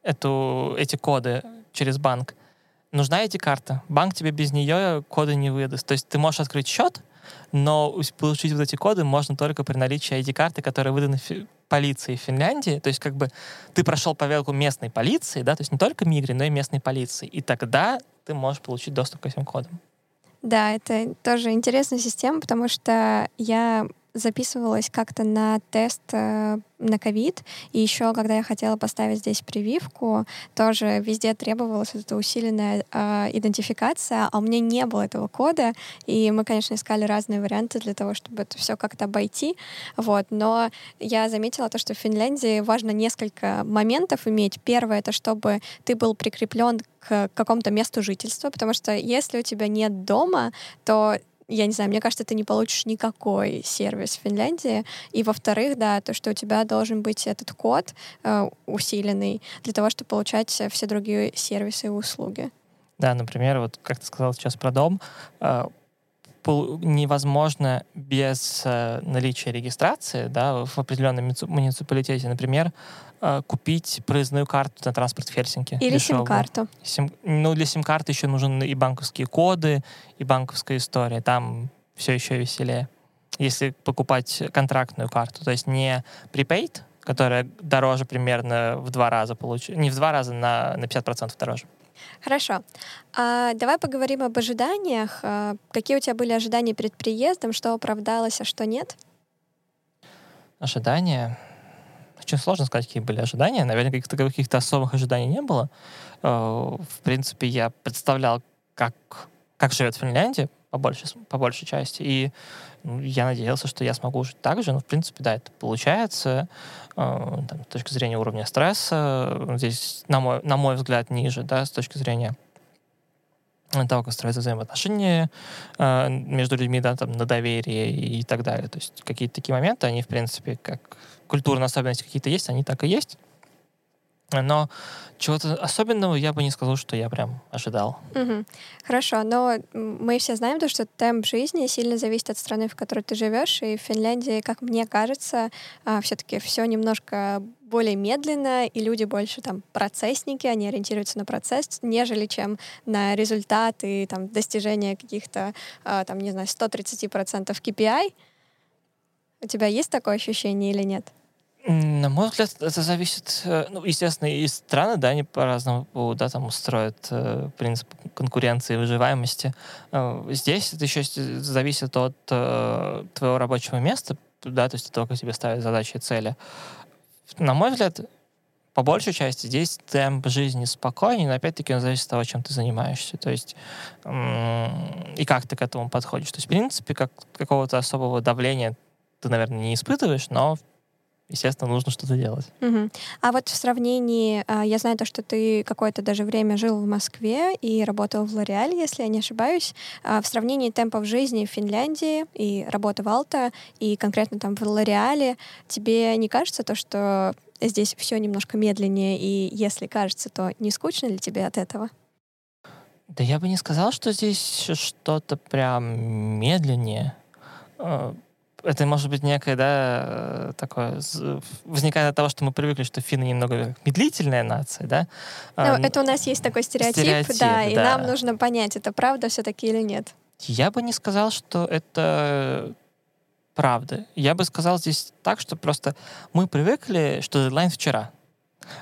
A: эту, эти коды через банк, нужна эти карта. Банк тебе без нее коды не выдаст. То есть ты можешь открыть счет, но получить вот эти коды можно только при наличии ID-карты, которая выдана полиции Финляндии. То есть как бы ты прошел проверку местной полиции, да, то есть не только Мигри, но и местной полиции. И тогда ты можешь получить доступ к этим кодам.
B: Да, это тоже интересная система, потому что я записывалась как-то на тест э, на ковид, и еще, когда я хотела поставить здесь прививку, тоже везде требовалась эта усиленная э, идентификация, а у меня не было этого кода, и мы, конечно, искали разные варианты для того, чтобы это все как-то обойти, вот, но я заметила то, что в Финляндии важно несколько моментов иметь. Первое — это чтобы ты был прикреплен к какому-то месту жительства, потому что если у тебя нет дома, то я не знаю, мне кажется, ты не получишь никакой сервис в Финляндии. И во-вторых, да, то, что у тебя должен быть этот код э, усиленный для того, чтобы получать все другие сервисы и услуги.
A: Да, например, вот как ты сказал сейчас про дом, э, невозможно без э, наличия регистрации да, в определенном муниципалитете, например, э, купить проездную карту на транспорт в Хельсинки.
B: Или сим-карту.
A: Сим, ну, для сим-карты еще нужны и банковские коды, и банковская история. Там все еще веселее. Если покупать контрактную карту, то есть не prepaid, которая дороже примерно в два раза получить, не в два раза, на, на 50% дороже.
B: Хорошо. А давай поговорим об ожиданиях. А, какие у тебя были ожидания перед приездом, что оправдалось, а что нет?
A: ожидания. Очень сложно сказать, какие были ожидания. Наверное, каких-то каких-то особых ожиданий не было. Э, в принципе, я представлял, как, как живет Финляндия по большей, по большей части. И я надеялся, что я смогу жить так же. Но, в принципе, да, это получается. Э, там, с точки зрения уровня стресса, здесь, на мой, на мой взгляд, ниже, да, с точки зрения того, как строятся взаимоотношения э, между людьми, да, там, на доверие и так далее. То есть какие-то такие моменты, они, в принципе, как культурные особенности какие-то есть, они так и есть. Но чего-то особенного я бы не сказал, что я прям ожидал.
B: Угу. Хорошо, но мы все знаем то, что темп жизни сильно зависит от страны, в которой ты живешь, и в Финляндии, как мне кажется, а, все-таки все немножко более медленно, и люди больше там процессники, они ориентируются на процесс, нежели чем на результаты, там, достижения каких-то, а, там, не знаю, 130% KPI. У тебя есть такое ощущение или нет?
A: На мой взгляд, это зависит, э, ну, естественно, и страны, да, они по-разному, да, там устроят э, принцип конкуренции и выживаемости. Э, здесь это еще зависит от э, твоего рабочего места, да, то есть от того, как тебе ставят задачи и цели. На мой взгляд, по большей части здесь темп жизни спокойнее, но опять-таки он зависит от того, чем ты занимаешься. То есть и как ты к этому подходишь. То есть, в принципе, как, какого-то особого давления ты, наверное, не испытываешь, но естественно, нужно что-то делать.
B: Угу. А вот в сравнении, а, я знаю то, что ты какое-то даже время жил в Москве и работал в Лореале, если я не ошибаюсь. А в сравнении темпов жизни в Финляндии и работы в Алта, и конкретно там в Лореале, тебе не кажется то, что здесь все немножко медленнее, и если кажется, то не скучно ли тебе от этого?
A: Да я бы не сказал, что здесь что-то прям медленнее а, это может быть некое, да, такое, возникает от того, что мы привыкли, что финны немного медлительная нация, да.
B: Ну, а, это у нас есть такой стереотип, стереотип да, да, и нам нужно понять, это правда все-таки или нет.
A: Я бы не сказал, что это правда. Я бы сказал здесь так, что просто мы привыкли, что дедлайн вчера.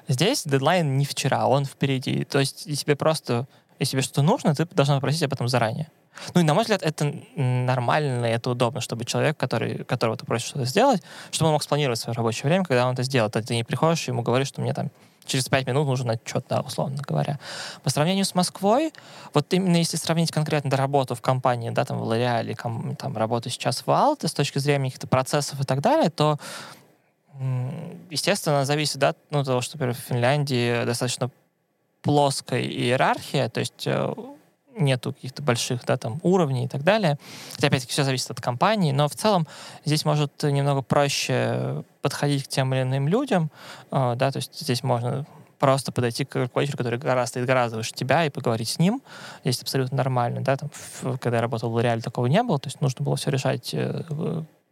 A: Здесь дедлайн не вчера, он впереди. То есть тебе просто, если тебе что-то нужно, ты должна попросить об этом заранее. Ну и, на мой взгляд, это нормально это удобно, чтобы человек, который, которого ты просишь что-то сделать, чтобы он мог спланировать свое рабочее время, когда он это сделает. Ты не приходишь и ему говоришь, что мне там через пять минут нужен отчет, да, условно говоря. По сравнению с Москвой, вот именно если сравнить конкретно работу в компании, да, там, в L'Oreal, там, работу сейчас в Алте с точки зрения каких-то процессов и так далее, то естественно, зависит да, ну, того, что, например, в Финляндии достаточно плоская иерархия, то есть э, нету каких-то больших да, там, уровней и так далее. Хотя, опять-таки, все зависит от компании, но в целом здесь может немного проще подходить к тем или иным людям, э, да, то есть здесь можно просто подойти к руководителю, который гораздо, стоит гораздо выше тебя, и поговорить с ним. Здесь абсолютно нормально, да, там, когда я работал в L'Oreal, такого не было, то есть нужно было все решать э,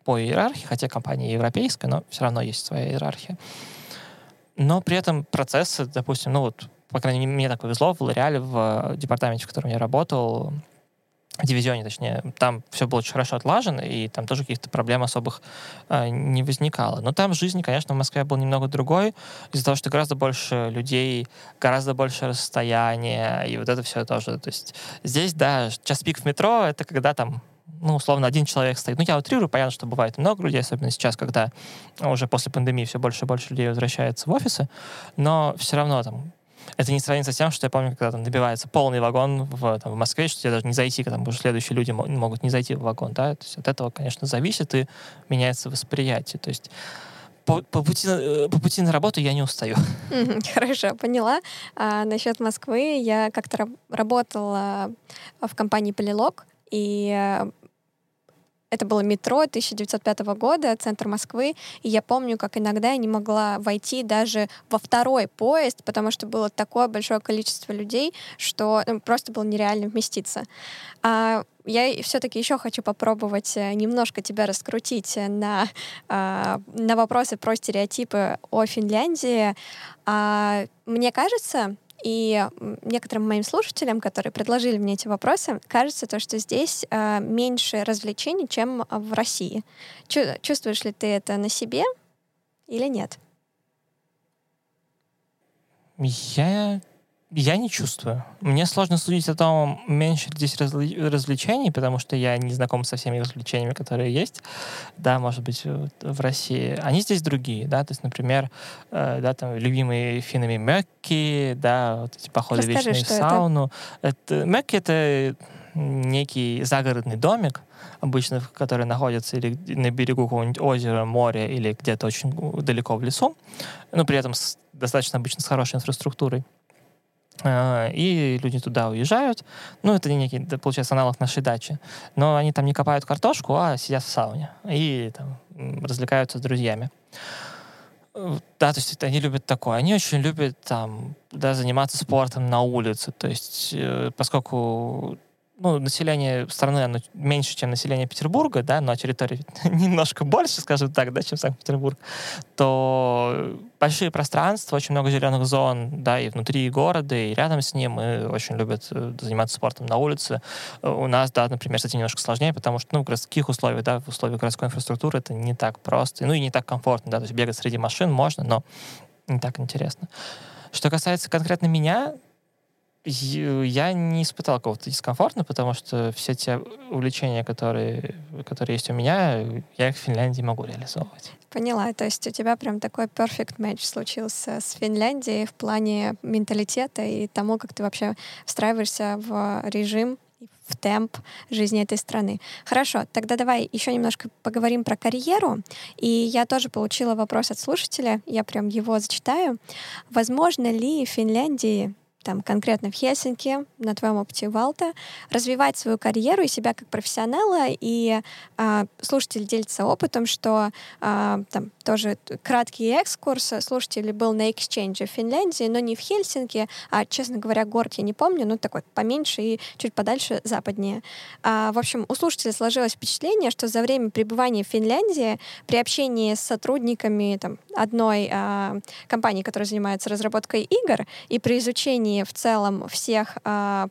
A: по иерархии, хотя компания европейская, но все равно есть своя иерархия. Но при этом процессы, допустим, ну вот по крайней мере, мне так повезло, в Лореале, в департаменте, в котором я работал, в дивизионе, точнее, там все было очень хорошо отлажено, и там тоже каких-то проблем особых э, не возникало. Но там жизнь, конечно, в Москве была немного другой, из-за того, что гораздо больше людей, гораздо больше расстояния, и вот это все тоже. То есть здесь, да, час пик в метро — это когда там ну, условно, один человек стоит. Ну, я утрирую, понятно, что бывает много людей, особенно сейчас, когда уже после пандемии все больше и больше людей возвращается в офисы, но все равно там это не сравнится с тем, что я помню, когда там набивается полный вагон в, там, в Москве, что тебе даже не зайти, когда уже следующие люди могут не зайти в вагон, да, то есть от этого, конечно, зависит и меняется восприятие, то есть по, по, пути, э, по пути на работу я не устаю. (laughs)
B: Хорошо, поняла. А, насчет Москвы. Я как-то работала в компании Полилог, и э, это было метро 1905 года, центр Москвы. И я помню, как иногда я не могла войти даже во второй поезд, потому что было такое большое количество людей, что ну, просто было нереально вместиться. А я все-таки еще хочу попробовать э, немножко тебя раскрутить на, а, на вопросы про стереотипы о Финляндии. А, мне кажется, и некоторым моим слушателям, которые предложили мне эти вопросы, кажется то, что здесь э, меньше развлечений, чем в России. Чу- чувствуешь ли ты это на себе или нет?
A: Я Я не чувствую. Мне сложно судить о том, меньше здесь развли- развлечений, потому что я не знаком со всеми развлечениями, которые есть, да, может быть, в России. Они здесь другие, да, то есть, например, э, да, там, любимые финами Мекки, да, вот эти походы
B: Расскажи,
A: вечные в сауну. Это? это Мекки — это некий загородный домик, обычно, который находится или на берегу какого-нибудь озера, моря или где-то очень далеко в лесу, но при этом с, достаточно обычно с хорошей инфраструктурой. А, и люди туда уезжают. Ну, это некий, получается, аналог нашей дачи. Но они там не копают картошку, а сидят в сауне и там, развлекаются с друзьями. Да, то есть они любят такое. Они очень любят там, да, заниматься спортом на улице. То есть, э, поскольку ну, население страны оно меньше, чем население Петербурга, да, но территория (laughs) немножко больше, скажем так, да, чем Санкт-Петербург, то большие пространства, очень много зеленых зон, да, и внутри города, и рядом с ним, и очень любят э, заниматься спортом на улице. У нас, да, например, с немножко сложнее, потому что, ну, в городских условиях, да, в условиях городской инфраструктуры это не так просто, ну, и не так комфортно, да, то есть бегать среди машин можно, но не так интересно. Что касается конкретно меня, я не испытал какого-то дискомфорта, потому что все те увлечения, которые, которые есть у меня, я их в Финляндии могу реализовывать.
B: Поняла. То есть у тебя прям такой perfect match случился с Финляндией в плане менталитета и тому, как ты вообще встраиваешься в режим в темп жизни этой страны. Хорошо, тогда давай еще немножко поговорим про карьеру. И я тоже получила вопрос от слушателя, я прям его зачитаю. Возможно ли в Финляндии там, конкретно в Хельсинки, на твоем опыте Валта, развивать свою карьеру и себя как профессионала. И э, слушатель делится опытом, что э, там тоже краткий экскурс. Слушатель был на эксченже в Финляндии, но не в Хельсинки, а, честно говоря, город я не помню, ну такой поменьше и чуть подальше западнее. А, в общем, у слушателя сложилось впечатление, что за время пребывания в Финляндии при общении с сотрудниками там, одной а, компании, которая занимается разработкой игр, и при изучении изучении в целом всех э,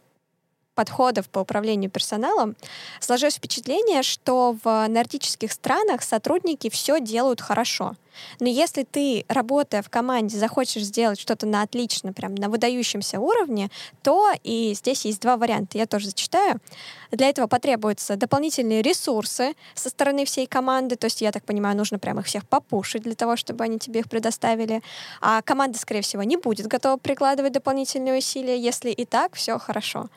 B: подходов по управлению персоналом, сложилось впечатление, что в нордических странах сотрудники все делают хорошо. Но если ты, работая в команде, захочешь сделать что-то на отлично, прям на выдающемся уровне, то и здесь есть два варианта. Я тоже зачитаю. Для этого потребуются дополнительные ресурсы со стороны всей команды. То есть, я так понимаю, нужно прям их всех попушить для того, чтобы они тебе их предоставили. А команда, скорее всего, не будет готова прикладывать дополнительные усилия, если и так все хорошо.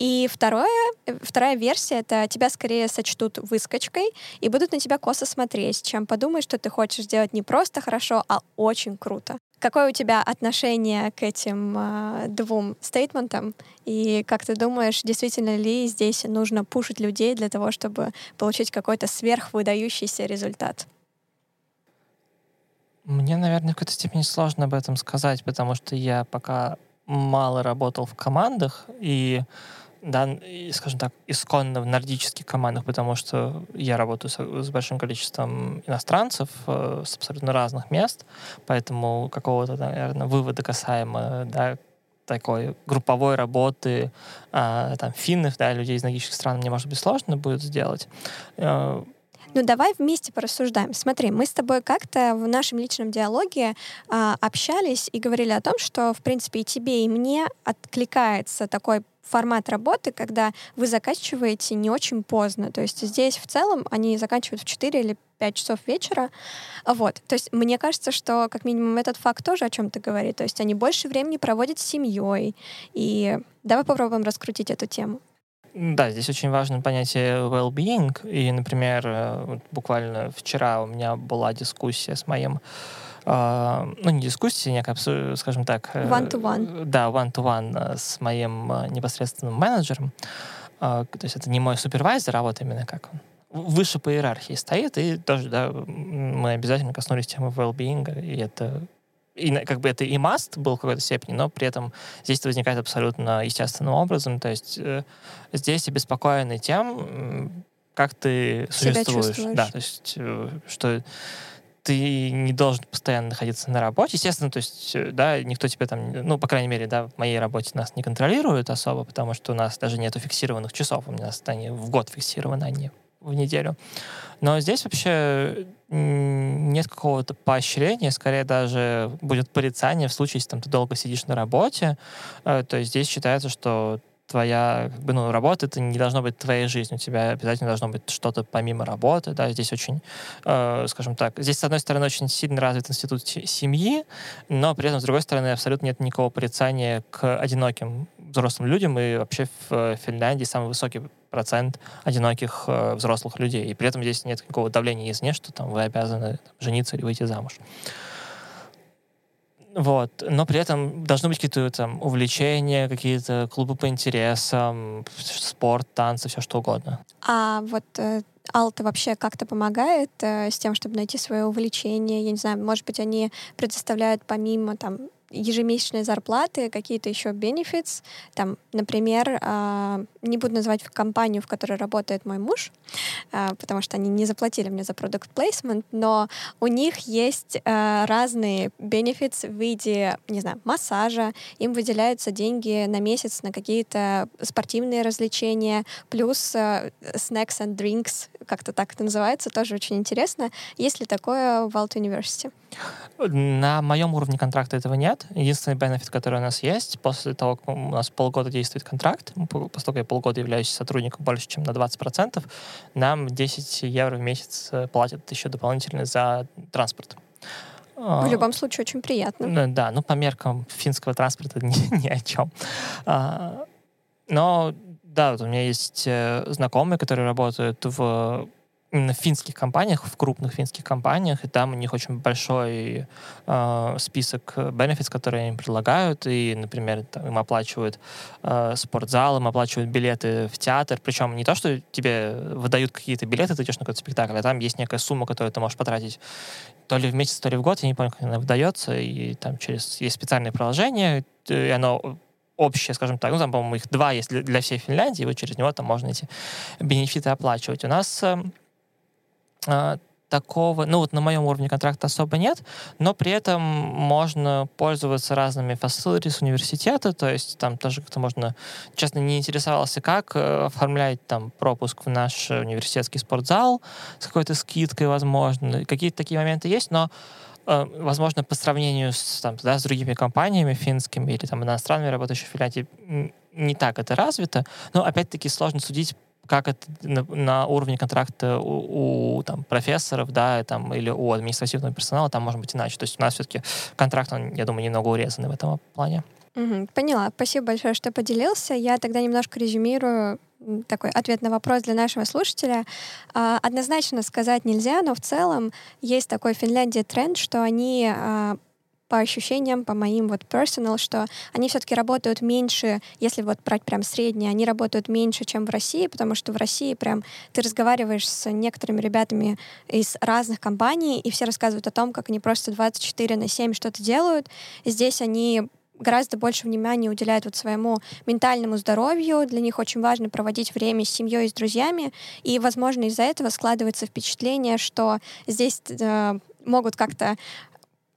B: И второе, э, вторая версия — это тебя скорее сочтут выскочкой и будут на тебя косо смотреть, чем подумают, что ты хочешь сделать не просто хорошо, а очень круто. Какое у тебя отношение к этим э, двум стейтментам? И как ты думаешь, действительно ли здесь нужно пушить людей для того, чтобы получить какой-то сверхвыдающийся результат?
A: Мне, наверное, в какой-то степени сложно об этом сказать, потому что я пока мало работал в командах, и да, скажем так, исконно в нордических командах, потому что я работаю с, с большим количеством иностранцев э, с абсолютно разных мест, поэтому какого-то, наверное, вывода касаемо да, такой групповой работы э, там, финнов, да, людей из нордических стран мне, может быть, сложно будет сделать. Э,
B: ну, давай вместе порассуждаем. Смотри, мы с тобой как-то в нашем личном диалоге а, общались и говорили о том, что, в принципе, и тебе, и мне откликается такой формат работы, когда вы заканчиваете не очень поздно. То есть здесь в целом они заканчивают в 4 или 5 часов вечера. Вот. То есть мне кажется, что как минимум этот факт тоже о чем-то говорит. То есть они больше времени проводят с семьей. И давай попробуем раскрутить эту тему.
A: Да, здесь очень важно понятие well-being. И, например, э, буквально вчера у меня была дискуссия с моим ну, не дискуссии, некая, скажем так...
B: Э, one-to-one.
A: Да, one-to-one э, с моим э, непосредственным менеджером. А, то есть это не мой супервайзер, а вот именно как он выше по иерархии стоит, и тоже, да, мы обязательно коснулись темы well-being, и это и как бы это и must был в какой-то степени, но при этом здесь это возникает абсолютно естественным образом. То есть э, здесь обеспокоены тем, как ты Себя существуешь. Да, то есть э, что ты не должен постоянно находиться на работе. Естественно, то есть, э, да, никто тебя там, ну, по крайней мере, да, в моей работе нас не контролирует особо, потому что у нас даже нету фиксированных часов. У нас они в год фиксированы, а не в неделю. Но здесь вообще нет какого-то поощрения, скорее даже будет порицание в случае, если там, ты долго сидишь на работе. Э, то есть здесь считается, что твоя как бы, ну, работа, это не должно быть твоей жизнью. У тебя обязательно должно быть что-то помимо работы. Да? Здесь очень, э, скажем так, здесь, с одной стороны, очень сильно развит институт семьи, но при этом, с другой стороны, абсолютно нет никакого порицания к одиноким взрослым людям, и вообще в Финляндии самый высокий процент одиноких э, взрослых людей. И при этом здесь нет никакого давления извне, что там вы обязаны там, жениться или выйти замуж. Вот. Но при этом должны быть какие-то там увлечения, какие-то клубы по интересам, спорт, танцы, все что угодно.
B: А вот э, Алта вообще как-то помогает э, с тем, чтобы найти свое увлечение? Я не знаю, может быть, они предоставляют помимо там ежемесячные зарплаты, какие-то еще benefits. Там, например, э, не буду называть компанию, в которой работает мой муж, э, потому что они не заплатили мне за product placement, но у них есть э, разные benefits в виде, не знаю, массажа, им выделяются деньги на месяц на какие-то спортивные развлечения, плюс snacks and drinks, как-то так это называется, тоже очень интересно. Есть ли такое в Alt University?
A: На моем уровне контракта этого нет. Единственный бенефит, который у нас есть, после того, как у нас полгода действует контракт, поскольку я полгода являюсь сотрудником больше, чем на 20%, нам 10 евро в месяц э, платят еще дополнительно за транспорт.
B: В любом случае, очень приятно.
A: Да, ну по меркам финского транспорта (laughs) ни, ни о чем. А, но да, вот у меня есть э, знакомые, которые работают в в финских компаниях, в крупных финских компаниях, и там у них очень большой э, список benefits, которые они предлагают, и, например, там, им оплачивают э, спортзал, им оплачивают билеты в театр, причем не то, что тебе выдают какие-то билеты, ты идешь на какой-то спектакль, а там есть некая сумма, которую ты можешь потратить то ли в месяц, то ли в год, я не помню, как она выдается, и там через есть специальное приложение, и оно общее, скажем так, ну, там, по-моему, их два есть для, всей Финляндии, и вот через него там можно эти бенефиты оплачивать. У нас эм, такого, ну вот на моем уровне контракта особо нет, но при этом можно пользоваться разными facilities университета, то есть там тоже как-то можно, честно, не интересовался, как э, оформлять там пропуск в наш университетский спортзал с какой-то скидкой, возможно. Какие-то такие моменты есть, но э, возможно, по сравнению с, там, да, с другими компаниями финскими или там, иностранными, работающими в Финляндии, не так это развито. Но, опять-таки, сложно судить как это на, на уровне контракта у, у там, профессоров, да, там, или у административного персонала, там может быть иначе. То есть у нас все-таки контракт, он, я думаю, немного урезанный в этом плане.
B: Угу, поняла. Спасибо большое, что поделился. Я тогда немножко резюмирую такой ответ на вопрос для нашего слушателя. А, однозначно сказать нельзя, но в целом есть такой в Финляндии тренд, что они а, по ощущениям, по моим вот personal, что они все-таки работают меньше, если вот брать прям средние, они работают меньше, чем в России, потому что в России прям ты разговариваешь с некоторыми ребятами из разных компаний, и все рассказывают о том, как они просто 24 на 7 что-то делают. Здесь они гораздо больше внимания уделяют вот своему ментальному здоровью. Для них очень важно проводить время с семьей и с друзьями. И, возможно, из-за этого складывается впечатление, что здесь э, могут как-то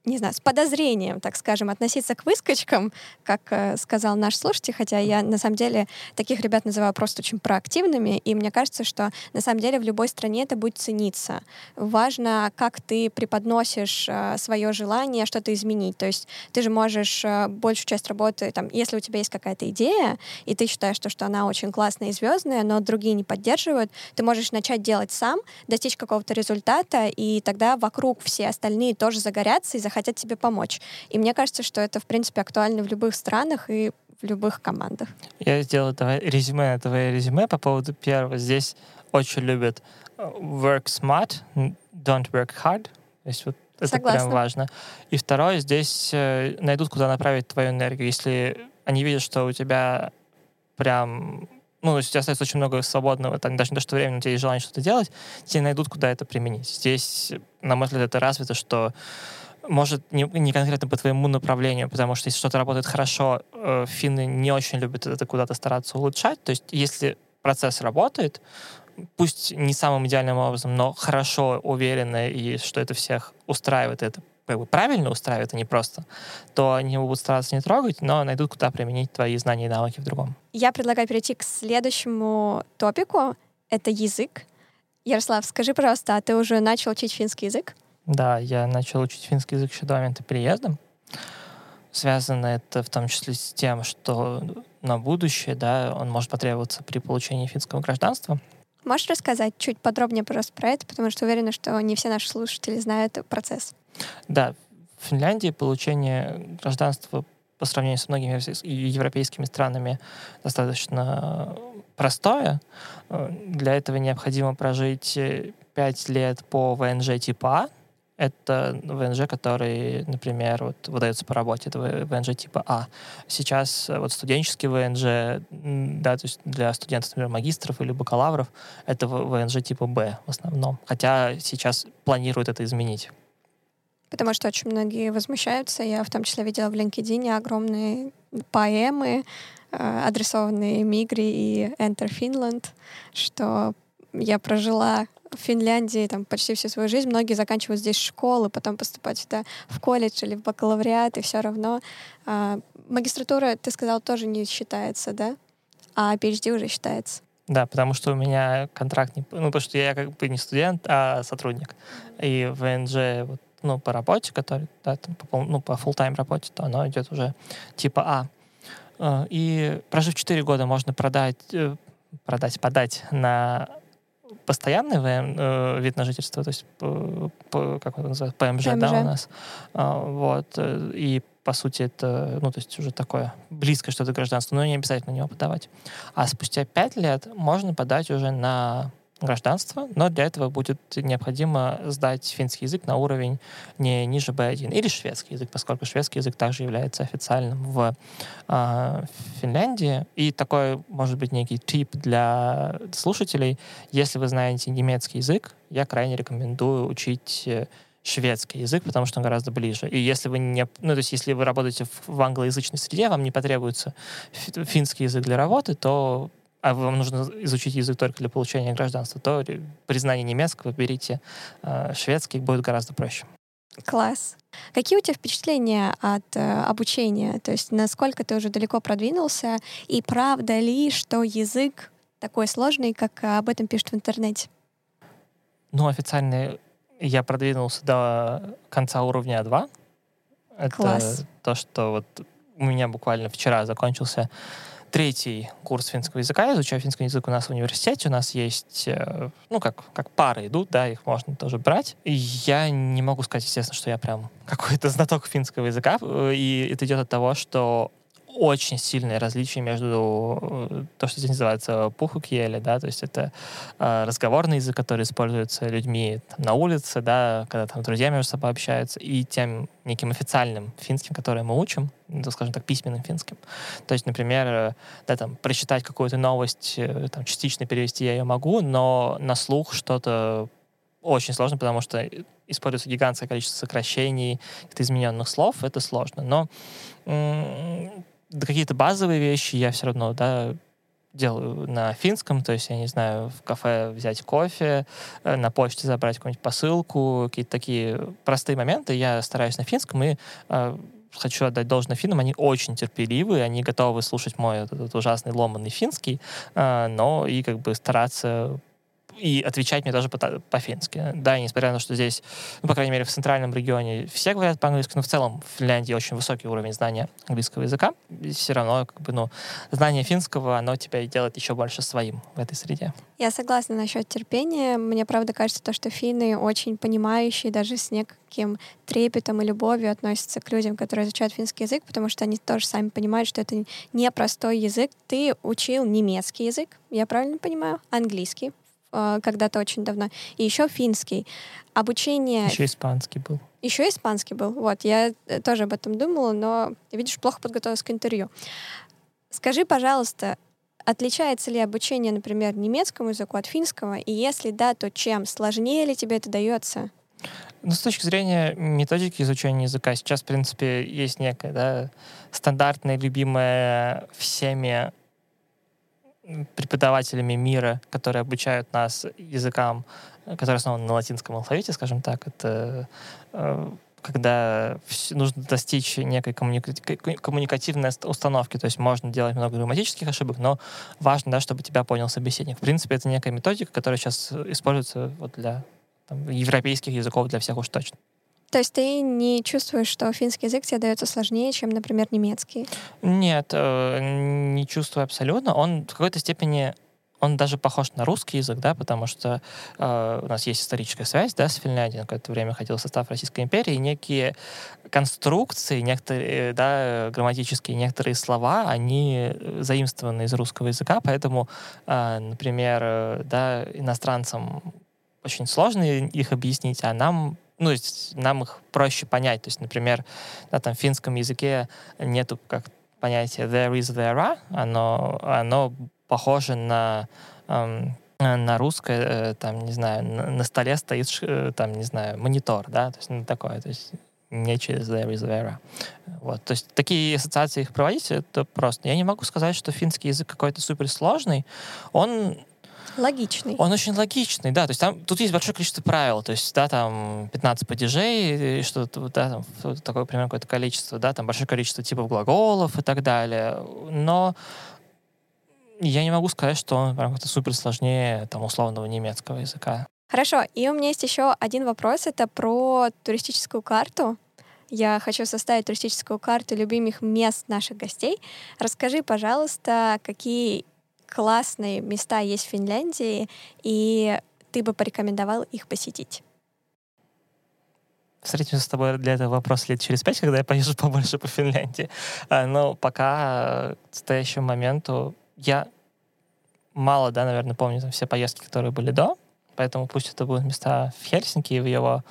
B: не знаю, с подозрением, так скажем, относиться к выскочкам, как э, сказал наш слушатель, хотя я на самом деле таких ребят называю просто очень проактивными, и мне кажется, что на самом деле в любой стране это будет цениться. Важно, как ты преподносишь э, свое желание что-то изменить. То есть ты же можешь э, большую часть работы, там, если у тебя есть какая-то идея, и ты считаешь, что, что она очень классная и звездная, но другие не поддерживают, ты можешь начать делать сам, достичь какого-то результата, и тогда вокруг все остальные тоже загорятся и захотят хотят тебе помочь. И мне кажется, что это, в принципе, актуально в любых странах и в любых командах.
A: Я сделаю давай резюме твое резюме по поводу первого. Здесь очень любят э, work smart, don't work hard. То есть вот это Согласна. прям важно. И второе, здесь э, найдут, куда направить твою энергию. Если они видят, что у тебя прям ну, то есть у тебя остается очень много свободного, там, даже не то, что времени, у тебя есть желание что-то делать, тебе найдут, куда это применить. Здесь, на мой взгляд, это развито, что может, не, не конкретно по твоему направлению, потому что если что-то работает хорошо, э, финны не очень любят это куда-то стараться улучшать. То есть если процесс работает, пусть не самым идеальным образом, но хорошо, уверенно, и что это всех устраивает, это как бы правильно устраивает, а не просто, то они будут стараться не трогать, но найдут, куда применить твои знания и навыки в другом.
B: Я предлагаю перейти к следующему топику. Это язык. Ярослав, скажи, пожалуйста, а ты уже начал учить финский язык?
A: Да, я начал учить финский язык еще до момента переезда. Связано это в том числе с тем, что на будущее, да, он может потребоваться при получении финского гражданства.
B: Можешь рассказать чуть подробнее просто про это, потому что уверена, что не все наши слушатели знают процесс.
A: Да, в Финляндии получение гражданства по сравнению с многими европейскими странами достаточно простое. Для этого необходимо прожить 5 лет по ВНЖ типа А, это ВНЖ, который, например, вот, выдается по работе, это ВНЖ типа А. Сейчас вот студенческий ВНЖ, да, то есть для студентов, например, магистров или бакалавров, это ВНЖ типа Б в основном. Хотя сейчас планируют это изменить.
B: Потому что очень многие возмущаются. Я в том числе видела в LinkedIn огромные поэмы, э, адресованные Мигри и Enter Finland, что я прожила в Финляндии там почти всю свою жизнь. Многие заканчивают здесь школы, потом поступать сюда в колледж или в бакалавриат, и все равно. А, магистратура, ты сказал, тоже не считается, да? А PhD уже считается.
A: Да, потому что у меня контракт не... Ну, потому что я как бы не студент, а сотрудник. И в ВНЖ, вот, ну, по работе, который, да, там, по, ну, по full-time работе, то оно идет уже типа А. а и прожив 4 года, можно продать, э, продать, подать на постоянный ВМ, э, вид на жительство, то есть по, по, как это называется, ПМЖ, ПМЖ, да, у нас. А, вот. Э, и по сути это, ну, то есть уже такое близкое что-то гражданство, но не обязательно на него подавать. А спустя пять лет можно подать уже на гражданство, но для этого будет необходимо сдать финский язык на уровень не ниже B1 или шведский язык, поскольку шведский язык также является официальным в э, Финляндии. И такой, может быть, некий тип для слушателей. Если вы знаете немецкий язык, я крайне рекомендую учить э, шведский язык, потому что он гораздо ближе. И если вы не, ну то есть если вы работаете в, в англоязычной среде, вам не потребуется финский язык для работы, то а вам нужно изучить язык только для получения гражданства, то признание немецкого берите э, шведский, будет гораздо проще.
B: Класс. Какие у тебя впечатления от э, обучения? То есть насколько ты уже далеко продвинулся? И правда ли, что язык такой сложный, как об этом пишут в интернете?
A: Ну, официально я продвинулся до конца уровня А2. Это
B: Класс.
A: то, что вот у меня буквально вчера закончился третий курс финского языка. Я изучаю финский язык у нас в университете. У нас есть, э, ну, как, как пары идут, да, их можно тоже брать. И я не могу сказать, естественно, что я прям (laughs) какой-то знаток финского языка. Э, и это идет от того, что очень сильное различие между э, то, что здесь называется пухукьеле, да, то есть это э, разговорный язык, который используется людьми там, на улице, да, когда там друзья между собой общаются, и тем неким официальным финским, который мы учим, ну, скажем так, письменным финским. То есть, например, э, да, там, прочитать какую-то новость, э, там, частично перевести я ее могу, но на слух что-то очень сложно, потому что используется гигантское количество сокращений, измененных слов, это сложно. Но какие-то базовые вещи я все равно, да, делаю на финском, то есть, я не знаю, в кафе взять кофе, э, на почте забрать какую-нибудь посылку, какие-то такие простые моменты. Я стараюсь на финском и э, хочу отдать должное финнам, они очень терпеливые, они готовы слушать мой этот ужасный ломанный финский, э, но и как бы стараться и отвечать мне даже по-фински. Да, несмотря на то, что здесь, ну, по крайней мере, в центральном регионе все говорят по-английски, но в целом в Финляндии очень высокий уровень знания английского языка. И все равно, как бы, ну, знание финского, оно тебя делает еще больше своим в этой среде.
B: Я согласна насчет терпения. Мне, правда, кажется, то, что финны очень понимающие, даже с неким трепетом и любовью относятся к людям, которые изучают финский язык, потому что они тоже сами понимают, что это не простой язык. Ты учил немецкий язык, я правильно понимаю? Английский, Э, когда-то очень давно. И еще финский. Обучение...
A: Еще испанский был.
B: Еще испанский был. Вот, я э, тоже об этом думала, но, видишь, плохо подготовилась к интервью. Скажи, пожалуйста, отличается ли обучение, например, немецкому языку от финского? И если да, то чем? Сложнее ли тебе это дается?
A: Ну, с точки зрения методики изучения языка, сейчас, в принципе, есть некая да, стандартная, любимая всеми преподавателями мира, которые обучают нас языкам, которые основаны на латинском алфавите, скажем так. Это э, когда нужно достичь некой коммуника- коммуникативной установки, то есть можно делать много грамматических ошибок, но важно, да, чтобы тебя понял собеседник. В принципе, это некая методика, которая сейчас используется вот для там, европейских языков, для всех уж точно.
B: То есть ты не чувствуешь, что финский язык тебе дается сложнее, чем, например, немецкий?
A: Нет, э, не чувствую абсолютно. Он в какой-то степени он даже похож на русский язык, да, потому что э, у нас есть историческая связь, да, с Финляндией, на какое-то время ходил в состав Российской империи, и некие конструкции, некоторые, да, грамматические, некоторые слова, они заимствованы из русского языка, поэтому, э, например, э, да, иностранцам очень сложно их объяснить, а нам ну, то есть нам их проще понять. То есть, например, да, там финском языке нету как понятия there is, there are, оно, оно похоже на эм, на русское, э, там, не знаю, на, на столе стоит, э, там, не знаю, монитор, да, то есть, ну, такое, то есть, не через there is there. Вот, то есть, такие ассоциации их проводить, это просто. Я не могу сказать, что финский язык какой-то суперсложный. Он
B: Логичный.
A: Он очень логичный, да. То есть там тут есть большое количество правил. То есть, да, там 15 падежей, что-то, да, там такое примерно какое-то количество, да, там большое количество типов глаголов и так далее. Но я не могу сказать, что он прям как-то супер сложнее там условного немецкого языка.
B: Хорошо, и у меня есть еще один вопрос, это про туристическую карту. Я хочу составить туристическую карту любимых мест наших гостей. Расскажи, пожалуйста, какие классные места есть в Финляндии, и ты бы порекомендовал их посетить?
A: Встретимся с тобой для этого вопроса лет через пять, когда я поезжу (laughs) побольше по Финляндии. А, но пока к настоящему моменту я мало, да, наверное, помню там все поездки, которые были до, поэтому пусть это будут места в Хельсинки и в его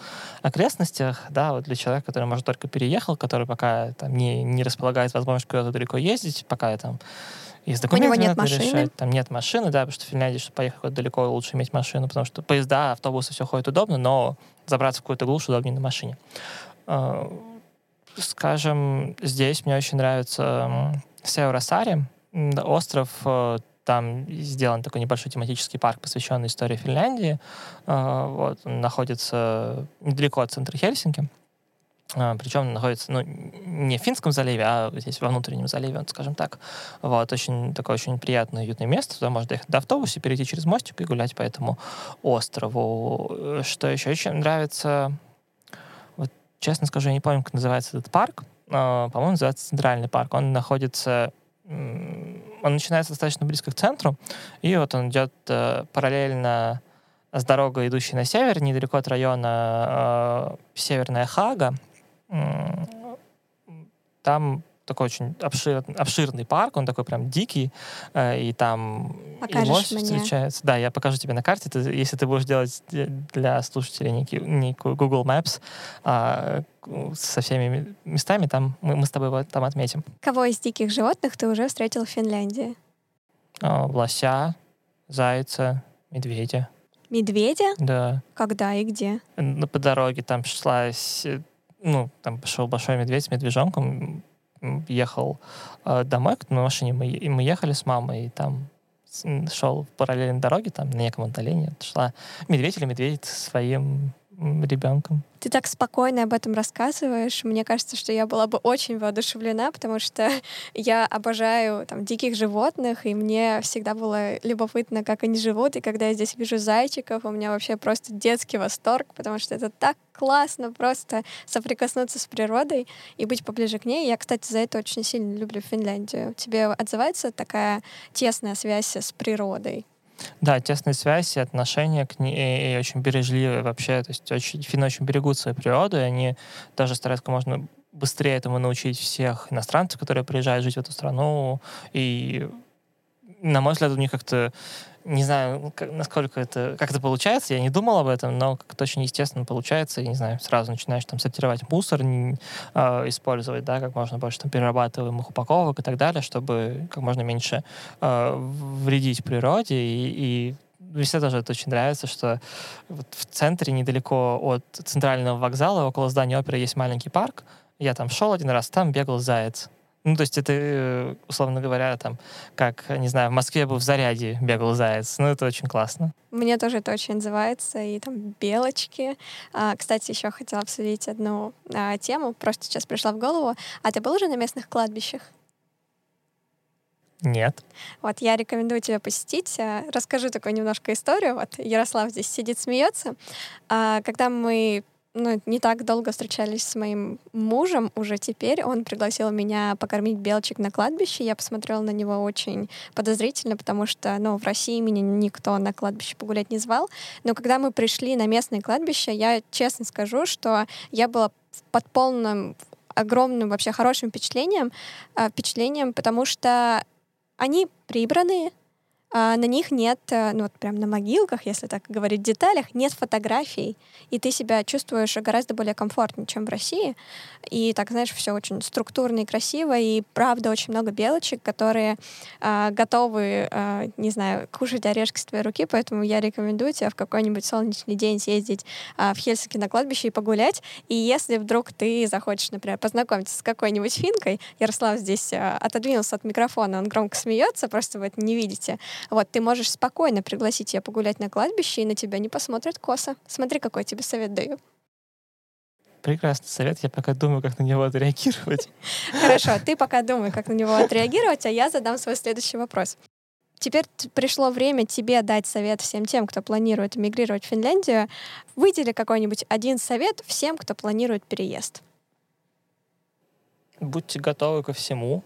A: окрестностях, да, вот для человека, который, может, только переехал, который пока там не, не располагает возможностью куда-то далеко ездить, пока там и с документами У него нет машины. решать. Там нет машины, да, потому что в Финляндии, чтобы поехать куда далеко, лучше иметь машину, потому что поезда, автобусы, все ходит удобно, но забраться в какую-то глушь удобнее на машине. А, скажем, здесь мне очень нравится Северосари, остров, э, там сделан такой небольшой тематический парк, посвященный истории Финляндии. А, вот, он находится недалеко от центра Хельсинки. А, Причем находится ну, не в Финском заливе, а здесь во внутреннем заливе, скажем так. Вот, очень такое очень приятное, уютное место. Туда можно доехать до автобуса, перейти через мостик и гулять по этому острову. Что еще очень нравится, вот, честно скажу, я не помню, как называется этот парк. По-моему, называется Центральный парк. Он находится он начинается достаточно близко к центру, и вот он идет э, параллельно с дорогой, идущей на север, недалеко от района э, Северная Хага. Там такой очень обшир, обширный парк, он такой прям дикий, э, и там
B: Покажешь
A: и
B: мне.
A: встречается. Да, я покажу тебе на карте, ты, если ты будешь делать для слушателей некий, Google Maps а, со всеми местами, там мы, мы с тобой вот там отметим.
B: Кого из диких животных ты уже встретил в Финляндии?
A: А, лося, зайца, медведя.
B: Медведя?
A: Да.
B: Когда и где?
A: Ну, по дороге там шла, ну, там пошел большой медведь с медвежонком, ехал э, домой на машине, мы, и мы ехали с мамой, и там шел в параллельной дороге, там на неком отдалении шла медведь или медведь своим ребенком.
B: Ты так спокойно об этом рассказываешь. Мне кажется, что я была бы очень воодушевлена, потому что (laughs) я обожаю там диких животных, и мне всегда было любопытно, как они живут. И когда я здесь вижу зайчиков, у меня вообще просто детский восторг, потому что это так классно просто соприкоснуться с природой и быть поближе к ней. Я, кстати, за это очень сильно люблю Финляндию. Тебе отзывается такая тесная связь с природой?
A: Да, тесная связь и отношения к ней и очень бережливые вообще. То есть очень, финны очень берегут свою природу, и они даже стараются как можно быстрее этому научить всех иностранцев, которые приезжают жить в эту страну. И, на мой взгляд, у них как-то не знаю, насколько это, как это получается, я не думал об этом, но как-то очень естественно получается, и, не знаю, сразу начинаешь там сортировать мусор, не, э, использовать, да, как можно больше там перерабатываемых упаковок и так далее, чтобы как можно меньше э, вредить природе, и, и мне всегда тоже это очень нравится, что вот в центре, недалеко от центрального вокзала, около здания оперы есть маленький парк. Я там шел один раз, там бегал заяц Ну, то есть это, э, условно говоря, там, как, не знаю, в Москве бы в заряде бегал заяц. Ну, это очень классно.
B: Мне тоже это очень называется. И там белочки. А, кстати, еще хотела обсудить одну а, тему. Просто сейчас пришла в голову. А ты был уже на местных кладбищах?
A: Нет.
B: Вот я рекомендую тебе посетить. А, расскажу такую немножко историю. Вот Ярослав здесь сидит, смеется. А, когда мы ну, не так долго встречались с моим мужем уже теперь. Он пригласил меня покормить белочек на кладбище. Я посмотрела на него очень подозрительно, потому что, ну, в России меня никто на кладбище погулять не звал. Но когда мы пришли на местное кладбище, я честно скажу, что я была под полным огромным вообще хорошим впечатлением, э, впечатлением, потому что они прибранные, на них нет, э, ну вот прям на могилках, если так говорить в деталях, нет фотографий, и ты себя чувствуешь гораздо более комфортнее, чем в России. И так, знаешь, все очень структурно и красиво, и правда очень много белочек, которые э, готовы, э, не знаю, кушать орешки с твоей руки, поэтому я рекомендую тебе в какой-нибудь солнечный день съездить э, в Хельсинки на кладбище и погулять. И если вдруг ты захочешь, например, познакомиться с какой-нибудь финкой, Ярослав здесь э, отодвинулся от микрофона, он громко смеется, просто вы это не видите, вот, ты можешь спокойно пригласить ее погулять на кладбище, и на тебя не посмотрят косо. Смотри, какой тебе совет даю.
A: Прекрасный совет. Я пока думаю, как на него отреагировать. (laughs)
B: Хорошо, ты пока думай, как на него отреагировать, а я задам свой следующий вопрос. Теперь пришло время тебе дать совет всем тем, кто планирует эмигрировать в Финляндию. Выдели какой-нибудь один совет всем, кто планирует переезд.
A: Будьте готовы ко всему.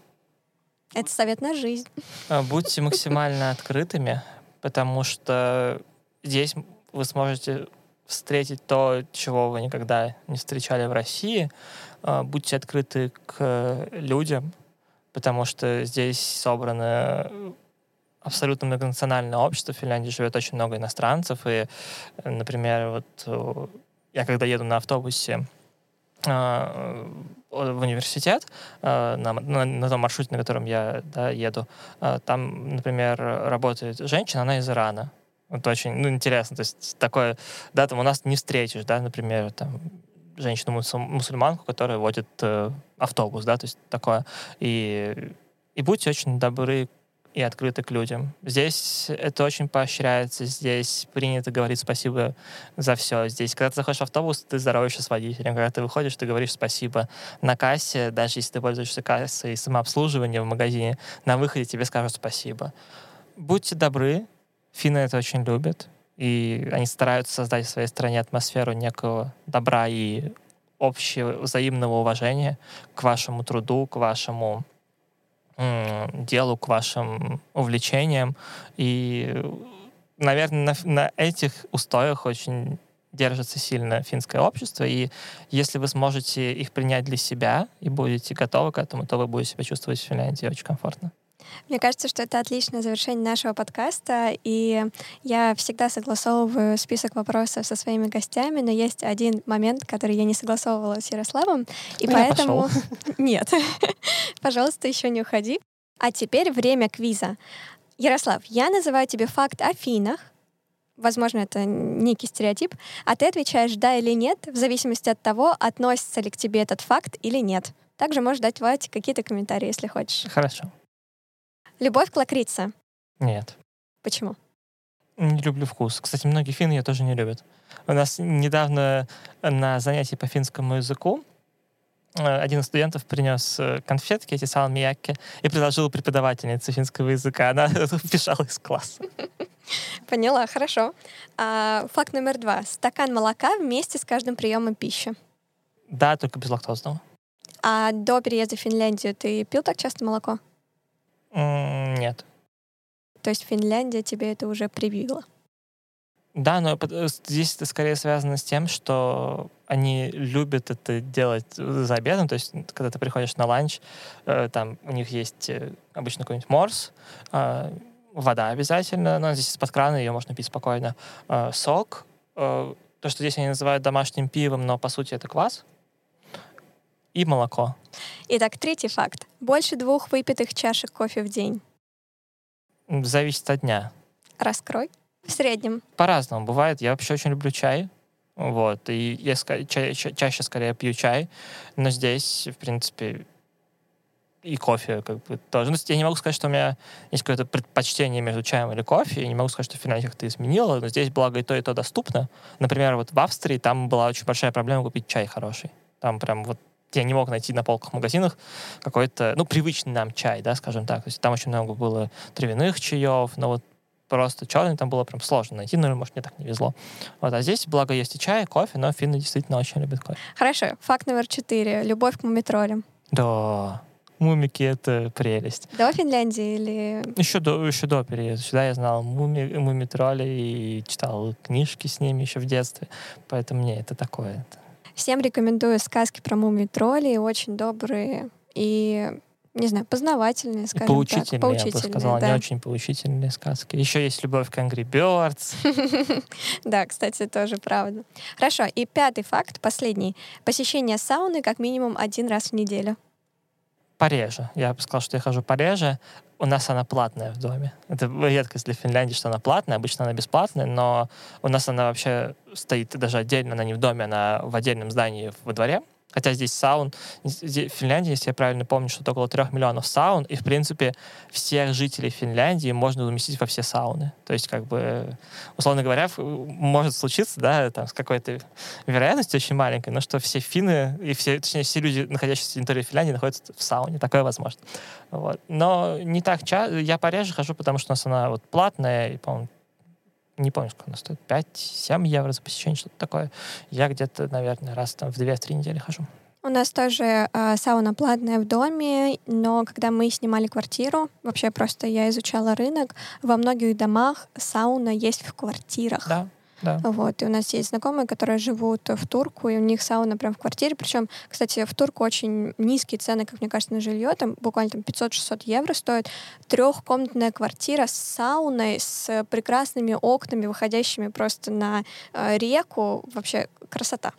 B: Это совет на жизнь.
A: А, будьте максимально открытыми, потому что здесь вы сможете встретить то, чего вы никогда не встречали в России. А, будьте открыты к людям, потому что здесь собраны абсолютно многонациональное общество. В Финляндии живет очень много иностранцев. И, например, вот э, я когда еду на автобусе а, в университет э, на, на, на том маршруте, на котором я да, еду, э, там, например, работает женщина, она из Ирана. Это очень ну, интересно. То есть такое, да, там у нас не встретишь, да, например, там женщину-мусульманку, которая водит э, автобус, да, то есть такое. И, и будьте очень добры и открыты к людям. Здесь это очень поощряется, здесь принято говорить спасибо за все. Здесь, когда ты заходишь в автобус, ты здороваешься с водителем. Когда ты выходишь, ты говоришь спасибо. На кассе, даже если ты пользуешься кассой самообслуживания в магазине, на выходе тебе скажут спасибо. Будьте добры, финны это очень любят, и они стараются создать в своей стране атмосферу некого добра и общего взаимного уважения к вашему труду, к вашему делу, к вашим увлечениям. И, наверное, на, на этих устоях очень держится сильно финское общество, и если вы сможете их принять для себя и будете готовы к этому, то вы будете себя чувствовать в Финляндии очень комфортно.
B: Мне кажется, что это отличное завершение нашего подкаста, и я всегда согласовываю список вопросов со своими гостями, но есть один момент, который я не согласовывала с Ярославом, и ну, поэтому... (laughs) Нет. (laughs) Пожалуйста, еще не уходи. А теперь время квиза. Ярослав, я называю тебе факт о финах, возможно, это некий стереотип, а ты отвечаешь «да» или «нет», в зависимости от того, относится ли к тебе этот факт или нет. Также можешь дать какие-то комментарии, если хочешь.
A: Хорошо.
B: Любовь к лакрице?
A: Нет.
B: Почему?
A: Не люблю вкус. Кстати, многие финны ее тоже не любят. У нас недавно на занятии по финскому языку э, один из студентов принес э, конфетки, эти салмияки, и предложил преподавательнице финского языка. Она (laughs) убежала из класса.
B: Поняла, хорошо. А, факт номер два. Стакан молока вместе с каждым приемом пищи.
A: Да, только без лактозного.
B: А до переезда в Финляндию ты пил так часто молоко?
A: Нет.
B: То есть Финляндия тебе это уже привила?
A: Да, но э, здесь это скорее связано с тем, что они любят это делать за обедом. То есть, когда ты приходишь на ланч, э, там у них есть э, обычно какой-нибудь морс, вода обязательно, но здесь из-под крана ее можно пить спокойно. Сок, то, что здесь они называют домашним пивом, но по сути это квас, и молоко.
B: Итак, третий факт. Больше двух выпитых чашек кофе в день.
A: Зависит от дня.
B: Раскрой. В среднем.
A: По-разному бывает. Я вообще очень люблю чай. Вот. И я ча- ча- чаще скорее пью чай. Но здесь, в принципе, и кофе как бы тоже. Ну, я не могу сказать, что у меня есть какое-то предпочтение между чаем или кофе. Я не могу сказать, что Финляндия как-то изменила, но здесь, благо, и то, и то доступно. Например, вот в Австрии там была очень большая проблема купить чай хороший. Там прям вот я не мог найти на полках в магазинах какой-то, ну, привычный нам чай, да, скажем так. То есть там очень много было травяных чаев, но вот просто черный там было прям сложно найти, ну, может, мне так не везло. Вот, а здесь, благо, есть и чай, и кофе, но финны действительно очень любят кофе.
B: Хорошо, факт номер четыре. Любовь к мумитролям.
A: Да, мумики — это прелесть.
B: До Финляндии или...
A: Еще до, еще до переезда. Сюда я знал муми, мумитроли и читал книжки с ними еще в детстве, поэтому мне это такое.
B: Всем рекомендую сказки про мумий-троллей, очень добрые и не знаю, познавательные, скажем
A: поучительные,
B: так. Поучительные,
A: я бы сказала,
B: да.
A: не очень поучительные сказки. Еще есть любовь к Angry Birds. (laughs)
B: Да, кстати, тоже правда. Хорошо, и пятый факт, последний. Посещение сауны как минимум один раз в неделю.
A: Пореже. Я бы сказал, что я хожу пореже. У нас она платная в доме. Это редкость для Финляндии, что она платная. Обычно она бесплатная, но у нас она вообще стоит даже отдельно. Она не в доме, она в отдельном здании во дворе. Хотя здесь саун, в Финляндии, если я правильно помню, что около трех миллионов саун, и, в принципе, всех жителей Финляндии можно уместить во все сауны. То есть, как бы, условно говоря, может случиться, да, там, с какой-то вероятностью очень маленькой, но что все финны, и все, точнее, все люди, находящиеся на территории Финляндии, находятся в сауне. Такое возможно. Вот. Но не так часто. Я пореже хожу, потому что у нас она вот платная, и, по-моему, не помню, сколько она стоит, 5-7 евро за посещение, что-то такое. Я где-то, наверное, раз там в 2-3 недели хожу.
B: У нас тоже э, сауна платная в доме, но когда мы снимали квартиру, вообще просто я изучала рынок, во многих домах сауна есть в квартирах.
A: Да, да.
B: Вот. И у нас есть знакомые, которые живут в Турку, и у них сауна прям в квартире. Причем, кстати, в Турку очень низкие цены, как мне кажется, на жилье. Там буквально там 500-600 евро стоит. Трехкомнатная квартира с сауной, с прекрасными окнами, выходящими просто на э, реку. Вообще красота.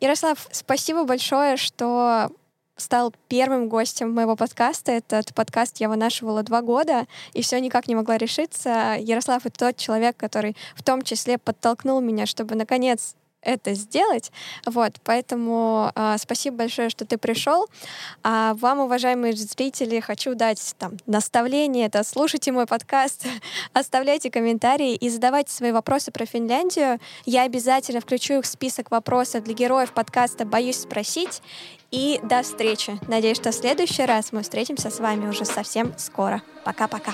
B: Ярослав, спасибо большое, что стал первым гостем моего подкаста. Этот подкаст я вынашивала два года, и все никак не могла решиться. Ярослав — это тот человек, который в том числе подтолкнул меня, чтобы, наконец, это сделать. Вот, поэтому э, спасибо большое, что ты пришел. А вам, уважаемые зрители, хочу дать там наставление. Это слушайте мой подкаст, (laughs) оставляйте комментарии и задавайте свои вопросы про Финляндию. Я обязательно включу их в список вопросов для героев подкаста «Боюсь спросить». И до встречи. Надеюсь, что в следующий раз мы встретимся с вами уже совсем скоро. Пока-пока.